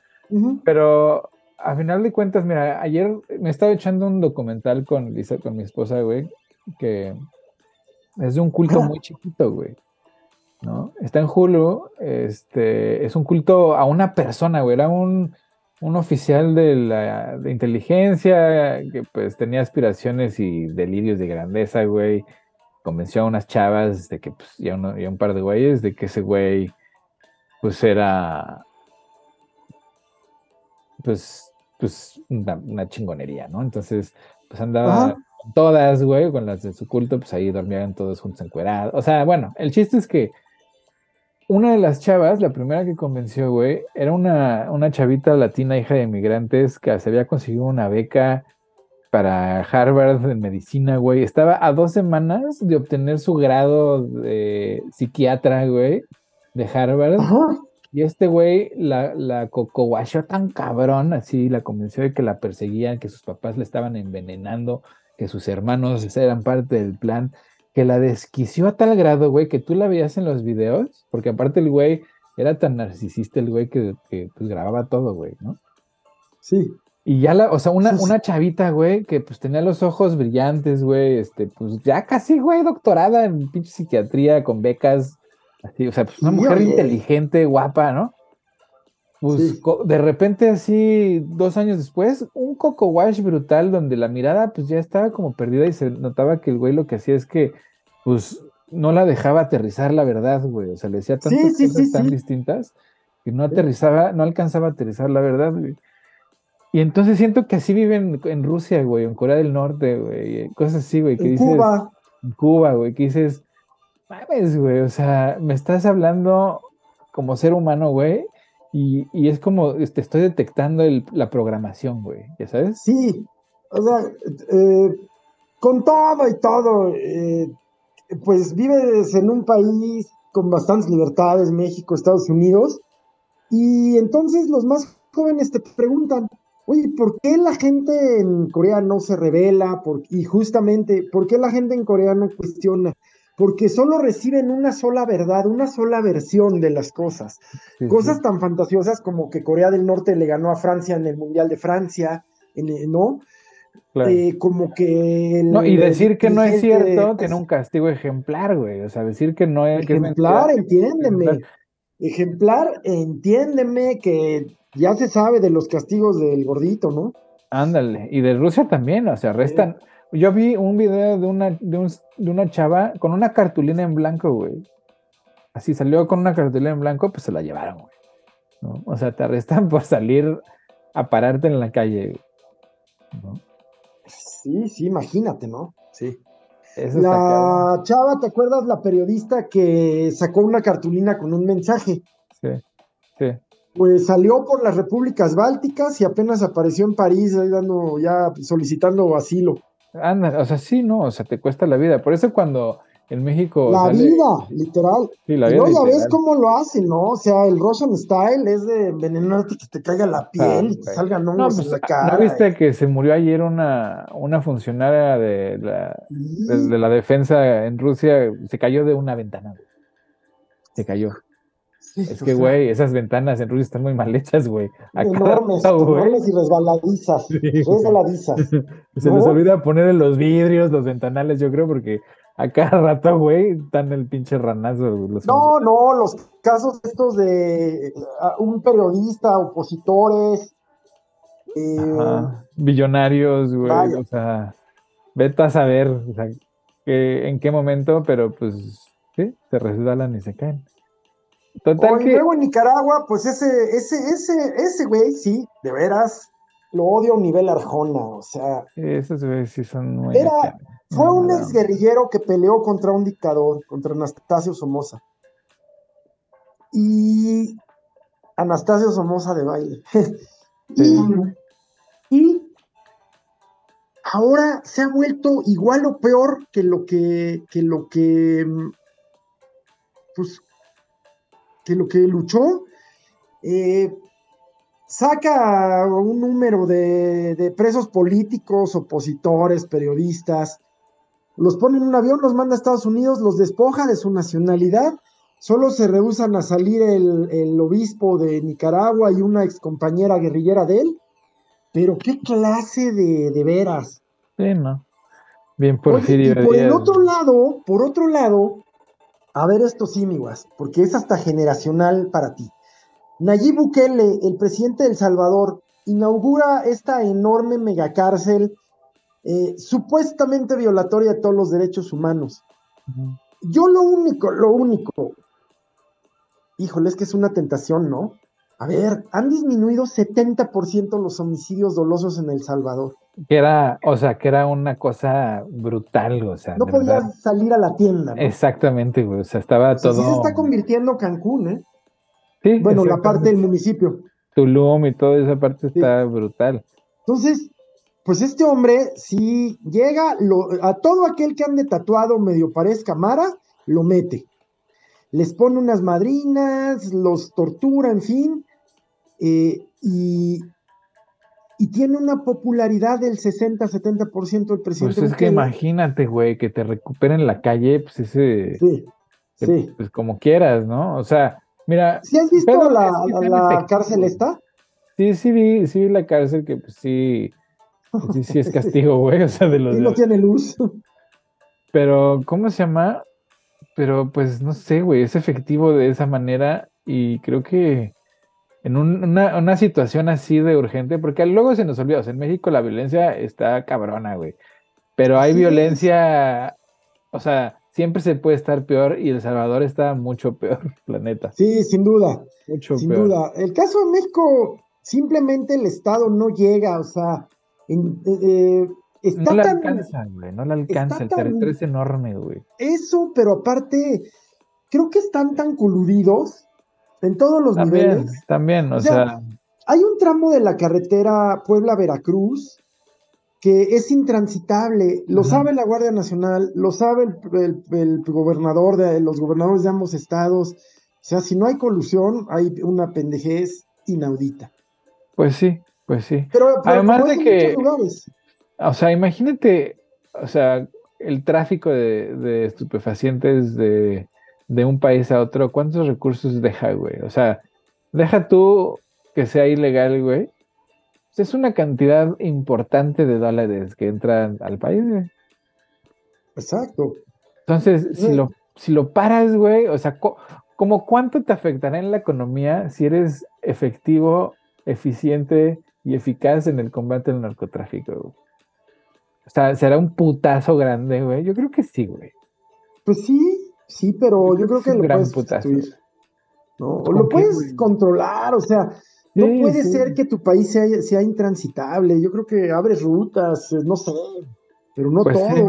Pero a final de cuentas, mira, ayer me estaba echando un documental con Lisa, con mi esposa, güey, que es de un culto muy chiquito, güey. ¿No? Está en Hulu, este, es un culto a una persona, güey, era un un oficial de la inteligencia que pues tenía aspiraciones y delirios de grandeza, güey. Convenció a unas chavas de que, pues, ya, un par de güeyes, de que ese güey, pues era, pues, pues una, chingonería, ¿no? Entonces, pues andaba con todas, güey, con las de su culto, pues ahí dormían todos juntos encuerados. O sea, bueno, el chiste es que una de las chavas, la primera que convenció, güey, era una, una chavita latina, hija de inmigrantes, que se había conseguido una beca para Harvard en medicina, güey. Estaba a dos semanas de obtener su grado de psiquiatra, güey, de Harvard. Y este güey la, la cocoguachó tan cabrón, así la convenció de que la perseguían, que sus papás le estaban envenenando, que sus hermanos eran parte del plan que la desquició a tal grado, güey, que tú la veías en los videos, porque aparte el güey era tan narcisista el güey que, pues grababa todo, güey, ¿no? Sí. Y ya la, o sea, una, una chavita, güey, que pues tenía los ojos brillantes, güey, este, pues ya casi, güey, doctorada en pinche psiquiatría con becas, así, o sea, pues una mujer inteligente, guapa, ¿no? Pues de repente así, dos años después, un coco wash brutal donde la mirada pues ya estaba como perdida y se notaba que el güey lo que hacía es que pues no la dejaba aterrizar la verdad, güey. O sea, le decía tantas cosas tan distintas que no aterrizaba, no alcanzaba a aterrizar la verdad, güey. Y entonces siento que así viven en Rusia, güey, en Corea del Norte, güey, cosas así, güey, que en Cuba. En Cuba, güey, que dices, mames, güey, o sea, me estás hablando como ser humano, güey, y, es como, este, estoy detectando la programación, güey, ¿ya sabes? Sí, o sea, eh, con todo y todo, eh, pues vives en un país con bastantes libertades, México, Estados Unidos, y entonces los más jóvenes te preguntan, oye, ¿por qué la gente en Corea no se revela? y justamente, ¿por qué la gente en Corea no cuestiona? Porque solo reciben una sola verdad, una sola versión de las cosas. cosas tan fantasiosas como que Corea del Norte le ganó a Francia en el Mundial de Francia, ¿no? Eh, como que... no, y decir que no es cierto tiene un castigo ejemplar, güey. O sea, decir que no es... Ejemplar, entiéndeme. Ejemplar. entiéndeme que ya se sabe de los castigos del gordito, ¿no? Ándale, y de Rusia también, o sea, restan... Yo vi un video de una, de, una chava con una cartulina en blanco, güey. Así salió con una cartulina en blanco, pues se la llevaron, güey. ¿no? O sea, te arrestan por salir a pararte en la calle. ¿no? Sí, sí, imagínate, ¿no? Sí. la chava, ¿te acuerdas la periodista que sacó una cartulina con un mensaje? Sí, sí. Pues salió por las repúblicas bálticas y apenas apareció en París, ahí dando, ya solicitando asilo. Anda, o sea, sí, no, o sea, te cuesta la vida. Por eso cuando en México. La vida, literal. Sí, la Y vida no, ya ves cómo lo hacen, ¿no? O sea, el Russian Style es de envenenarte que te caiga la piel Ah, y te salgan No, hongos pues, en la ¿no viste que se murió ayer una, una funcionaria de la, Sí. de, de la defensa en Rusia? Se cayó de una ventana. Se cayó. Es que, güey, esas ventanas en Rusia están muy mal hechas, güey. Enormes, güey, enormes y resbaladizas. Sí, resbaladizas. Se ¿No? les olvida poner los vidrios, los ventanales, yo creo, porque a cada rato, güey, están el pinche ranazo. los No, no, los casos estos de un periodista, opositores. eh, Billonarios, güey, Vaya. o sea, vete a saber, o sea, que- en qué momento, pero pues, sí, se resbalan y se caen. Total o- y luego en Nicaragua, pues ese, ese, ese, ese güey, sí, de veras, lo odio a un nivel Arjona. O sea, esos güeyes sí son muy... Era- fue un mala ex guerrillero que peleó contra un dictador, contra Anastasio Somoza. Y Anastasio Somoza de baile. Sí. y, y ahora se ha vuelto igual o peor que lo que, que lo que, mm, pues, que lo que luchó. Eh, saca un número de, de presos políticos, opositores, periodistas, los pone en un avión, los manda a Estados Unidos, los despoja de su nacionalidad, solo se rehusan a salir el, el obispo de Nicaragua y una excompañera guerrillera de él, pero qué clase de, de veras. Sí, ¿no? Bien Oye, Porfirio y por el otro lado, por otro lado, a ver esto sí, mi guas, porque es hasta generacional para ti. Nayib Bukele, el presidente de El Salvador, inaugura esta enorme megacárcel eh, supuestamente violatoria de todos los derechos humanos. Yo lo único, lo único, híjole, es que es una tentación, ¿no? A ver, han disminuido 70% los homicidios dolosos en El Salvador. Que era, o sea, que era una cosa brutal, o sea, No podías verdad. salir a la tienda, ¿no? Exactamente, güey, o sea, estaba O sea, sí todo... se está convirtiendo Cancún, ¿eh? Sí, Bueno, la parte del municipio. Tulum y toda esa parte está brutal. Entonces, pues este hombre, si llega, lo- a todo aquel que ande tatuado medio parezca Mara, lo mete. Les pone unas madrinas, los tortura, en fin, eh, y, y tiene una popularidad del 60-70% del Pues presidente. es que imagínate, güey, que te recuperen en la calle, pues ese, Sí, que- sí. pues como quieras, ¿no? O sea, mira, ¿Sí has visto la, es que la- cárcel esta? sí, sí vi, sí vi la cárcel que pues sí, pues, sí, sí es castigo, güey, o sea, de los Sí, no tiene luz. Pero, ¿cómo se llama? Pero, pues, no sé, güey, es efectivo de esa manera y creo que en un- una, una situación así de urgente, porque luego se nos olvida, o sea, en México la violencia está cabrona, güey, pero hay violencia, o sea, siempre se puede estar peor y El Salvador está mucho peor, la neta, Sí, sin duda. mucho Sin peor. duda. El caso de México, simplemente el Estado no llega, o sea, en- eh, eh, está No le alcanza, güey, no le alcanza, el tan- territorio es enorme, güey. eso, pero aparte, creo que están tan coludidos en todos los También, niveles. también, o, O sea, sea, Hay un tramo de la carretera Puebla-Veracruz que es intransitable, lo sabe la Guardia Nacional, lo sabe el, el- el gobernador de los gobernadores de ambos estados. O sea, si no hay colusión, hay una pendejez inaudita. pues sí, pues sí. Pero, pero Además de que-. O sea, imagínate, o sea, el tráfico de, de estupefacientes de, de un país a otro, ¿cuántos recursos deja, güey? O sea, deja tú que sea ilegal, güey. Pues es una cantidad importante de dólares que entran al país, güey. Exacto. Entonces, si lo, si lo paras, güey, o sea, ¿como cuánto te afectará en la economía si eres efectivo, eficiente y eficaz en el combate al narcotráfico, güey? O sea, ¿será un putazo grande, güey? Yo creo que sí, güey. Pues sí, sí, pero Yo creo que lo puedes sustituir. ¿no? O ¿Con lo puedes güey? controlar, o sea, no Sí, puede sí. ser que tu país sea, sea intransitable. Yo creo que abres rutas, eh, no sé, pero no Pues sí. todo.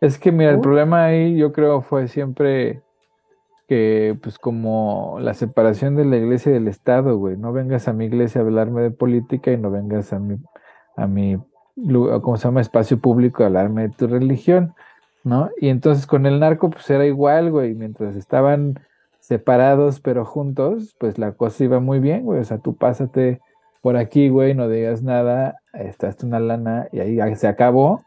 Es que, mira, el problema ahí yo creo fue siempre que pues como la separación de la iglesia y del Estado, güey, no vengas a mi iglesia a hablarme de política y no vengas a mi, a mi, ¿cómo se llama? Espacio público a hablarme de tu religión, ¿no? Y entonces con el narco pues era igual, güey, mientras estaban separados pero juntos, pues la cosa iba muy bien, güey, o sea, tú pásate por aquí, güey, no digas nada, estás una lana y ahí se acabó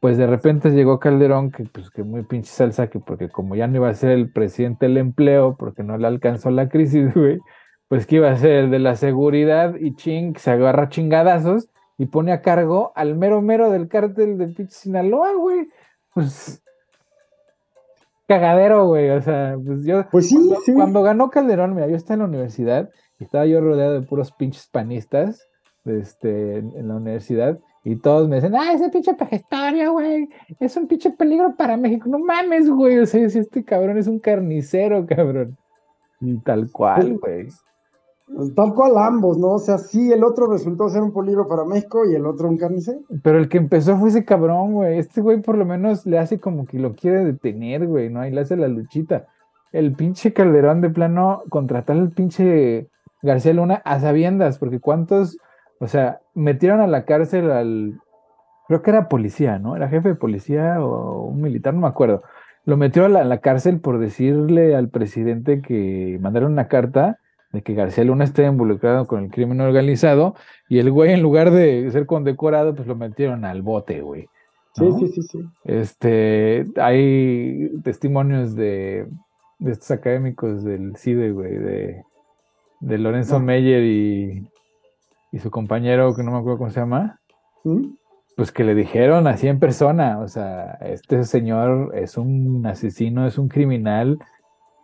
pues de repente llegó Calderón, que pues que muy pinche salsa, que porque como ya no iba a ser el presidente del empleo, porque no le alcanzó la crisis, güey, pues que iba a ser de la seguridad y ching, se agarra chingadazos y pone a cargo al mero mero del cártel de pinche Sinaloa, güey. Pues cagadero, güey. O sea, pues yo. Pues sí, cuando, sí. cuando ganó Calderón, mira, yo estaba en la universidad y estaba yo rodeado de puros pinches panistas este, en, la universidad. Y todos me dicen, ah, ese pinche pejestorio, güey, es un pinche peligro para México. No mames, güey, o sea, este cabrón es un carnicero, cabrón. Y tal cual, güey. Tal cual ambos, ¿no? O sea, sí, el otro resultó ser un peligro para México y el otro un carnicero. Pero el que empezó fue ese cabrón, güey. Este güey por lo menos le hace como que lo quiere detener, güey, ¿no? Ahí le hace la luchita. El pinche Calderón de plano contratar al pinche García Luna a sabiendas, porque cuántos o sea, metieron a la cárcel al, creo que era policía, ¿no? Era jefe de policía o un militar, no me acuerdo. Lo metió a la, a la cárcel por decirle al presidente que mandaron una carta de que García Luna esté involucrado con el crimen organizado y el güey en lugar de ser condecorado, pues lo metieron al bote, güey. ¿no? Sí, sí, sí, sí. Este, hay testimonios de, de estos académicos del CIDE, güey, de, de Lorenzo Ah. Meyer y, y su compañero, que no me acuerdo cómo se llama, ¿Mm? pues que le dijeron así en persona, o sea, este señor es un asesino, es un criminal,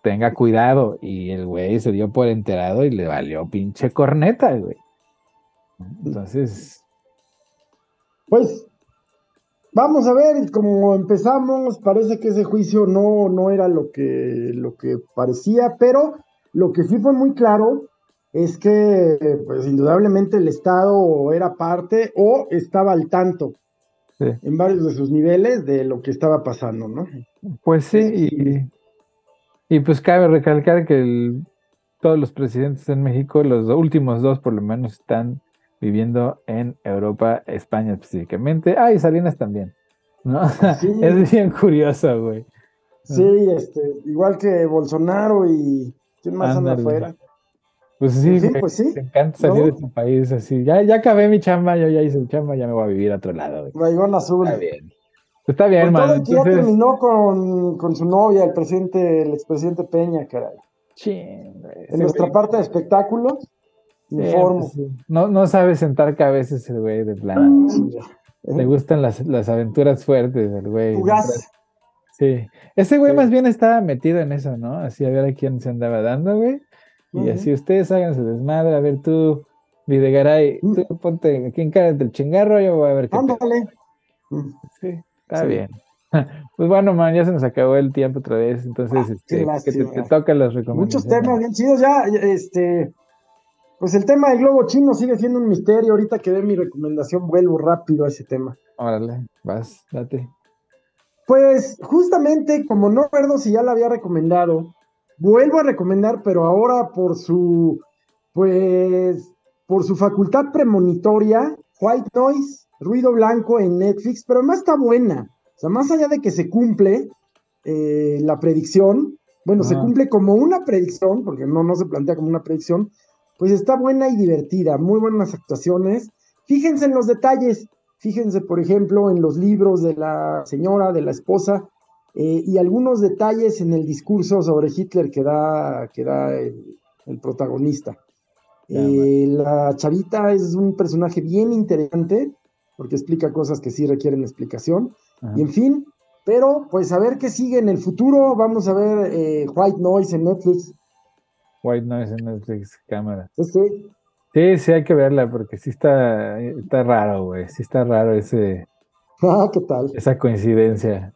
tenga cuidado. Y el güey se dio por enterado y le valió pinche corneta, güey. Entonces, Pues, vamos a ver, como empezamos, parece que ese juicio no, no era lo que, lo que parecía, pero lo que sí fue muy claro es que, pues, indudablemente el Estado era parte o estaba al tanto sí. en varios de sus niveles de lo que estaba pasando, ¿no? Pues sí, Sí. y, y pues cabe recalcar que el- todos los presidentes en México, los últimos dos por lo menos, están viviendo en Europa, España específicamente. Ah, y Salinas también, ¿no? Sí. Es bien curioso, güey. Sí, este, igual que Bolsonaro y ¿quién más anda afuera? Pues sí, pues sí, te encanta salir ¿no? de tu país así. Ya, ya acabé mi chamba, yo ya hice mi chamba, ya me voy a vivir a otro lado, güey. Azul. Está bien. Pues está bien, Con todo que ya terminó con, con su novia, el presidente, el expresidente Peña, caray. chin, güey, ese En nuestra güey, parte de espectáculos, sí, informo. pues sí. No, no sabe sentar cabezas el güey de plano. Ya. Le gustan las, las aventuras fuertes del güey. Fugaz. Sí. Ese güey Sí. más bien estaba metido en eso, ¿no? Así a ver a quién se andaba dando, güey. Y así ustedes hagan su desmadre. A ver tú, Videgaray, Mm. tú ponte aquí encárgate el chingarro, yo voy a ver qué. Ándale. Mm, Sí, está Sí. bien. Pues bueno, man, ya se nos acabó el tiempo otra vez. Entonces, Ah, este, que te, te tocan las recomendaciones. Muchos temas bien chidos. Ya, este, pues el tema del globo chino sigue siendo un misterio. Ahorita que dé mi recomendación, vuelvo rápido a ese tema. Órale, vas, date. Pues justamente, como no recuerdo si ya la había recomendado, vuelvo a recomendar, pero ahora por su, pues, por su facultad premonitoria, White Noise, Ruido Blanco en Netflix, pero además está buena. O sea, más allá de que se cumple eh, la predicción, bueno, se Ah. cumple como una predicción, porque no, no se plantea como una predicción, pues está buena y divertida, muy buenas actuaciones. Fíjense en los detalles, fíjense, por ejemplo, en los libros de la señora, de la esposa, eh, y algunos detalles en el discurso sobre Hitler que da, que da el, el protagonista. Ya, Eh, la chavita es un personaje bien interesante, porque explica cosas que sí requieren explicación. Ajá. Y en fin, pero pues a ver qué sigue en el futuro. Vamos a ver eh, White Noise en Netflix. White Noise en Netflix, cámara. Sí, sí, hay que verla porque sí está, está raro, güey. Sí está raro ese, ah, ¿qué tal? esa coincidencia.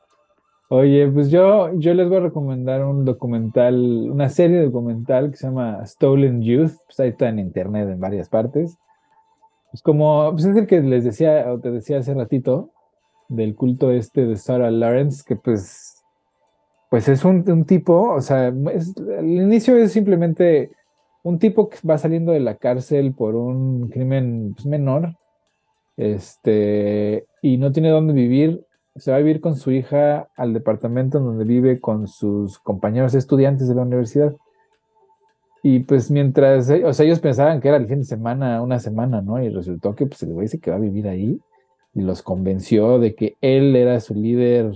Oye, pues yo, yo les voy a recomendar un documental, una serie documental que se llama Stolen Youth. Pues ahí está en internet en varias partes. Pues como, pues es el que les decía, o te decía hace ratito, del culto este de Sarah Lawrence, que pues pues es un, tipo, o sea, el inicio es simplemente un tipo que va saliendo de la cárcel por un crimen pues, menor, este, y no tiene dónde vivir, se va a vivir con su hija al departamento en donde vive con sus compañeros estudiantes de la universidad. Y pues mientras, o sea, ellos pensaban que era el fin de semana, una semana, ¿no? Y resultó que pues el güey dice que va a vivir ahí y los convenció de que él era su líder,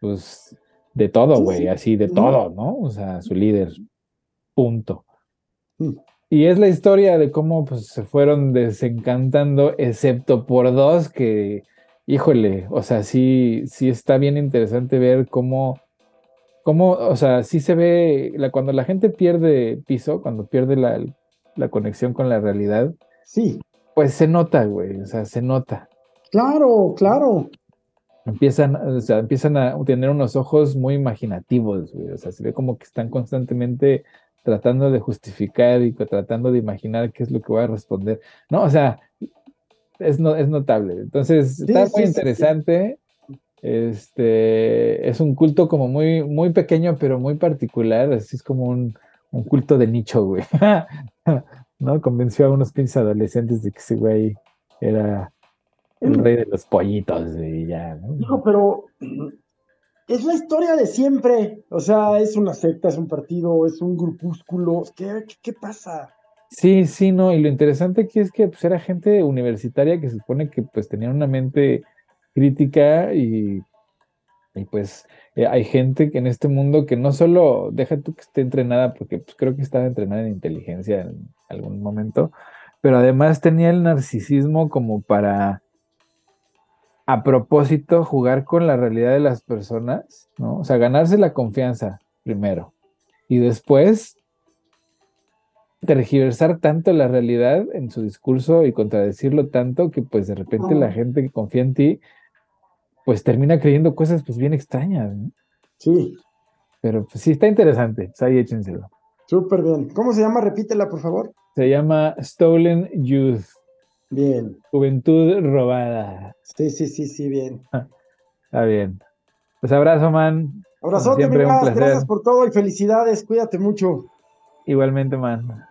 pues de todo, güey, así de todo, ¿no? O sea, su líder, punto. Mm. Y es la historia de cómo pues, se fueron desencantando, excepto por dos que, híjole, o sea, sí, sí está bien interesante ver cómo cómo, o sea, sí se ve, la, cuando la gente pierde piso, cuando pierde la, la conexión con la realidad, sí. Pues se nota, güey, o sea, se nota. Claro, claro. Empiezan, o sea, empiezan a tener unos ojos muy imaginativos, güey, o sea, se ve como que están constantemente tratando de justificar y tratando de imaginar qué es lo que voy a responder. No, o sea, es, no, es notable. Entonces, está muy interesante. Este es un culto como muy, muy pequeño, pero muy particular. Así es como un, culto de nicho, güey. ¿No? Convenció a unos pinches adolescentes de que ese güey era el rey de los pollitos y ya, ¿no? Hijo, pero es la historia de siempre. O sea, es una secta, es un partido, es un grupúsculo. ¿Qué, qué, pasa? Sí, sí, no. Y lo interesante aquí es que pues, era gente universitaria que se supone que pues tenían una mente crítica y, y pues eh, hay gente que en este mundo que no solo deja tú que esté entrenada, porque pues, creo que estaba entrenada en inteligencia en algún momento, pero además tenía el narcisismo como para a propósito jugar con la realidad de las personas, ¿no? O sea, ganarse la confianza primero y después tergiversar tanto la realidad en su discurso y contradecirlo tanto que pues de repente la gente que confía en ti pues termina creyendo cosas pues bien extrañas. ¿no? Sí. Pero pues sí, está interesante. Pues, ahí échenselo. Súper bien. ¿Cómo se llama? Repítela, por favor. Se llama Stolen Youth. Bien. Juventud robada. Sí, sí, sí, sí, bien. Está bien. Pues abrazo, man. Abrazote, siempre, un placer. Gracias por todo y felicidades. Cuídate mucho. Igualmente, man.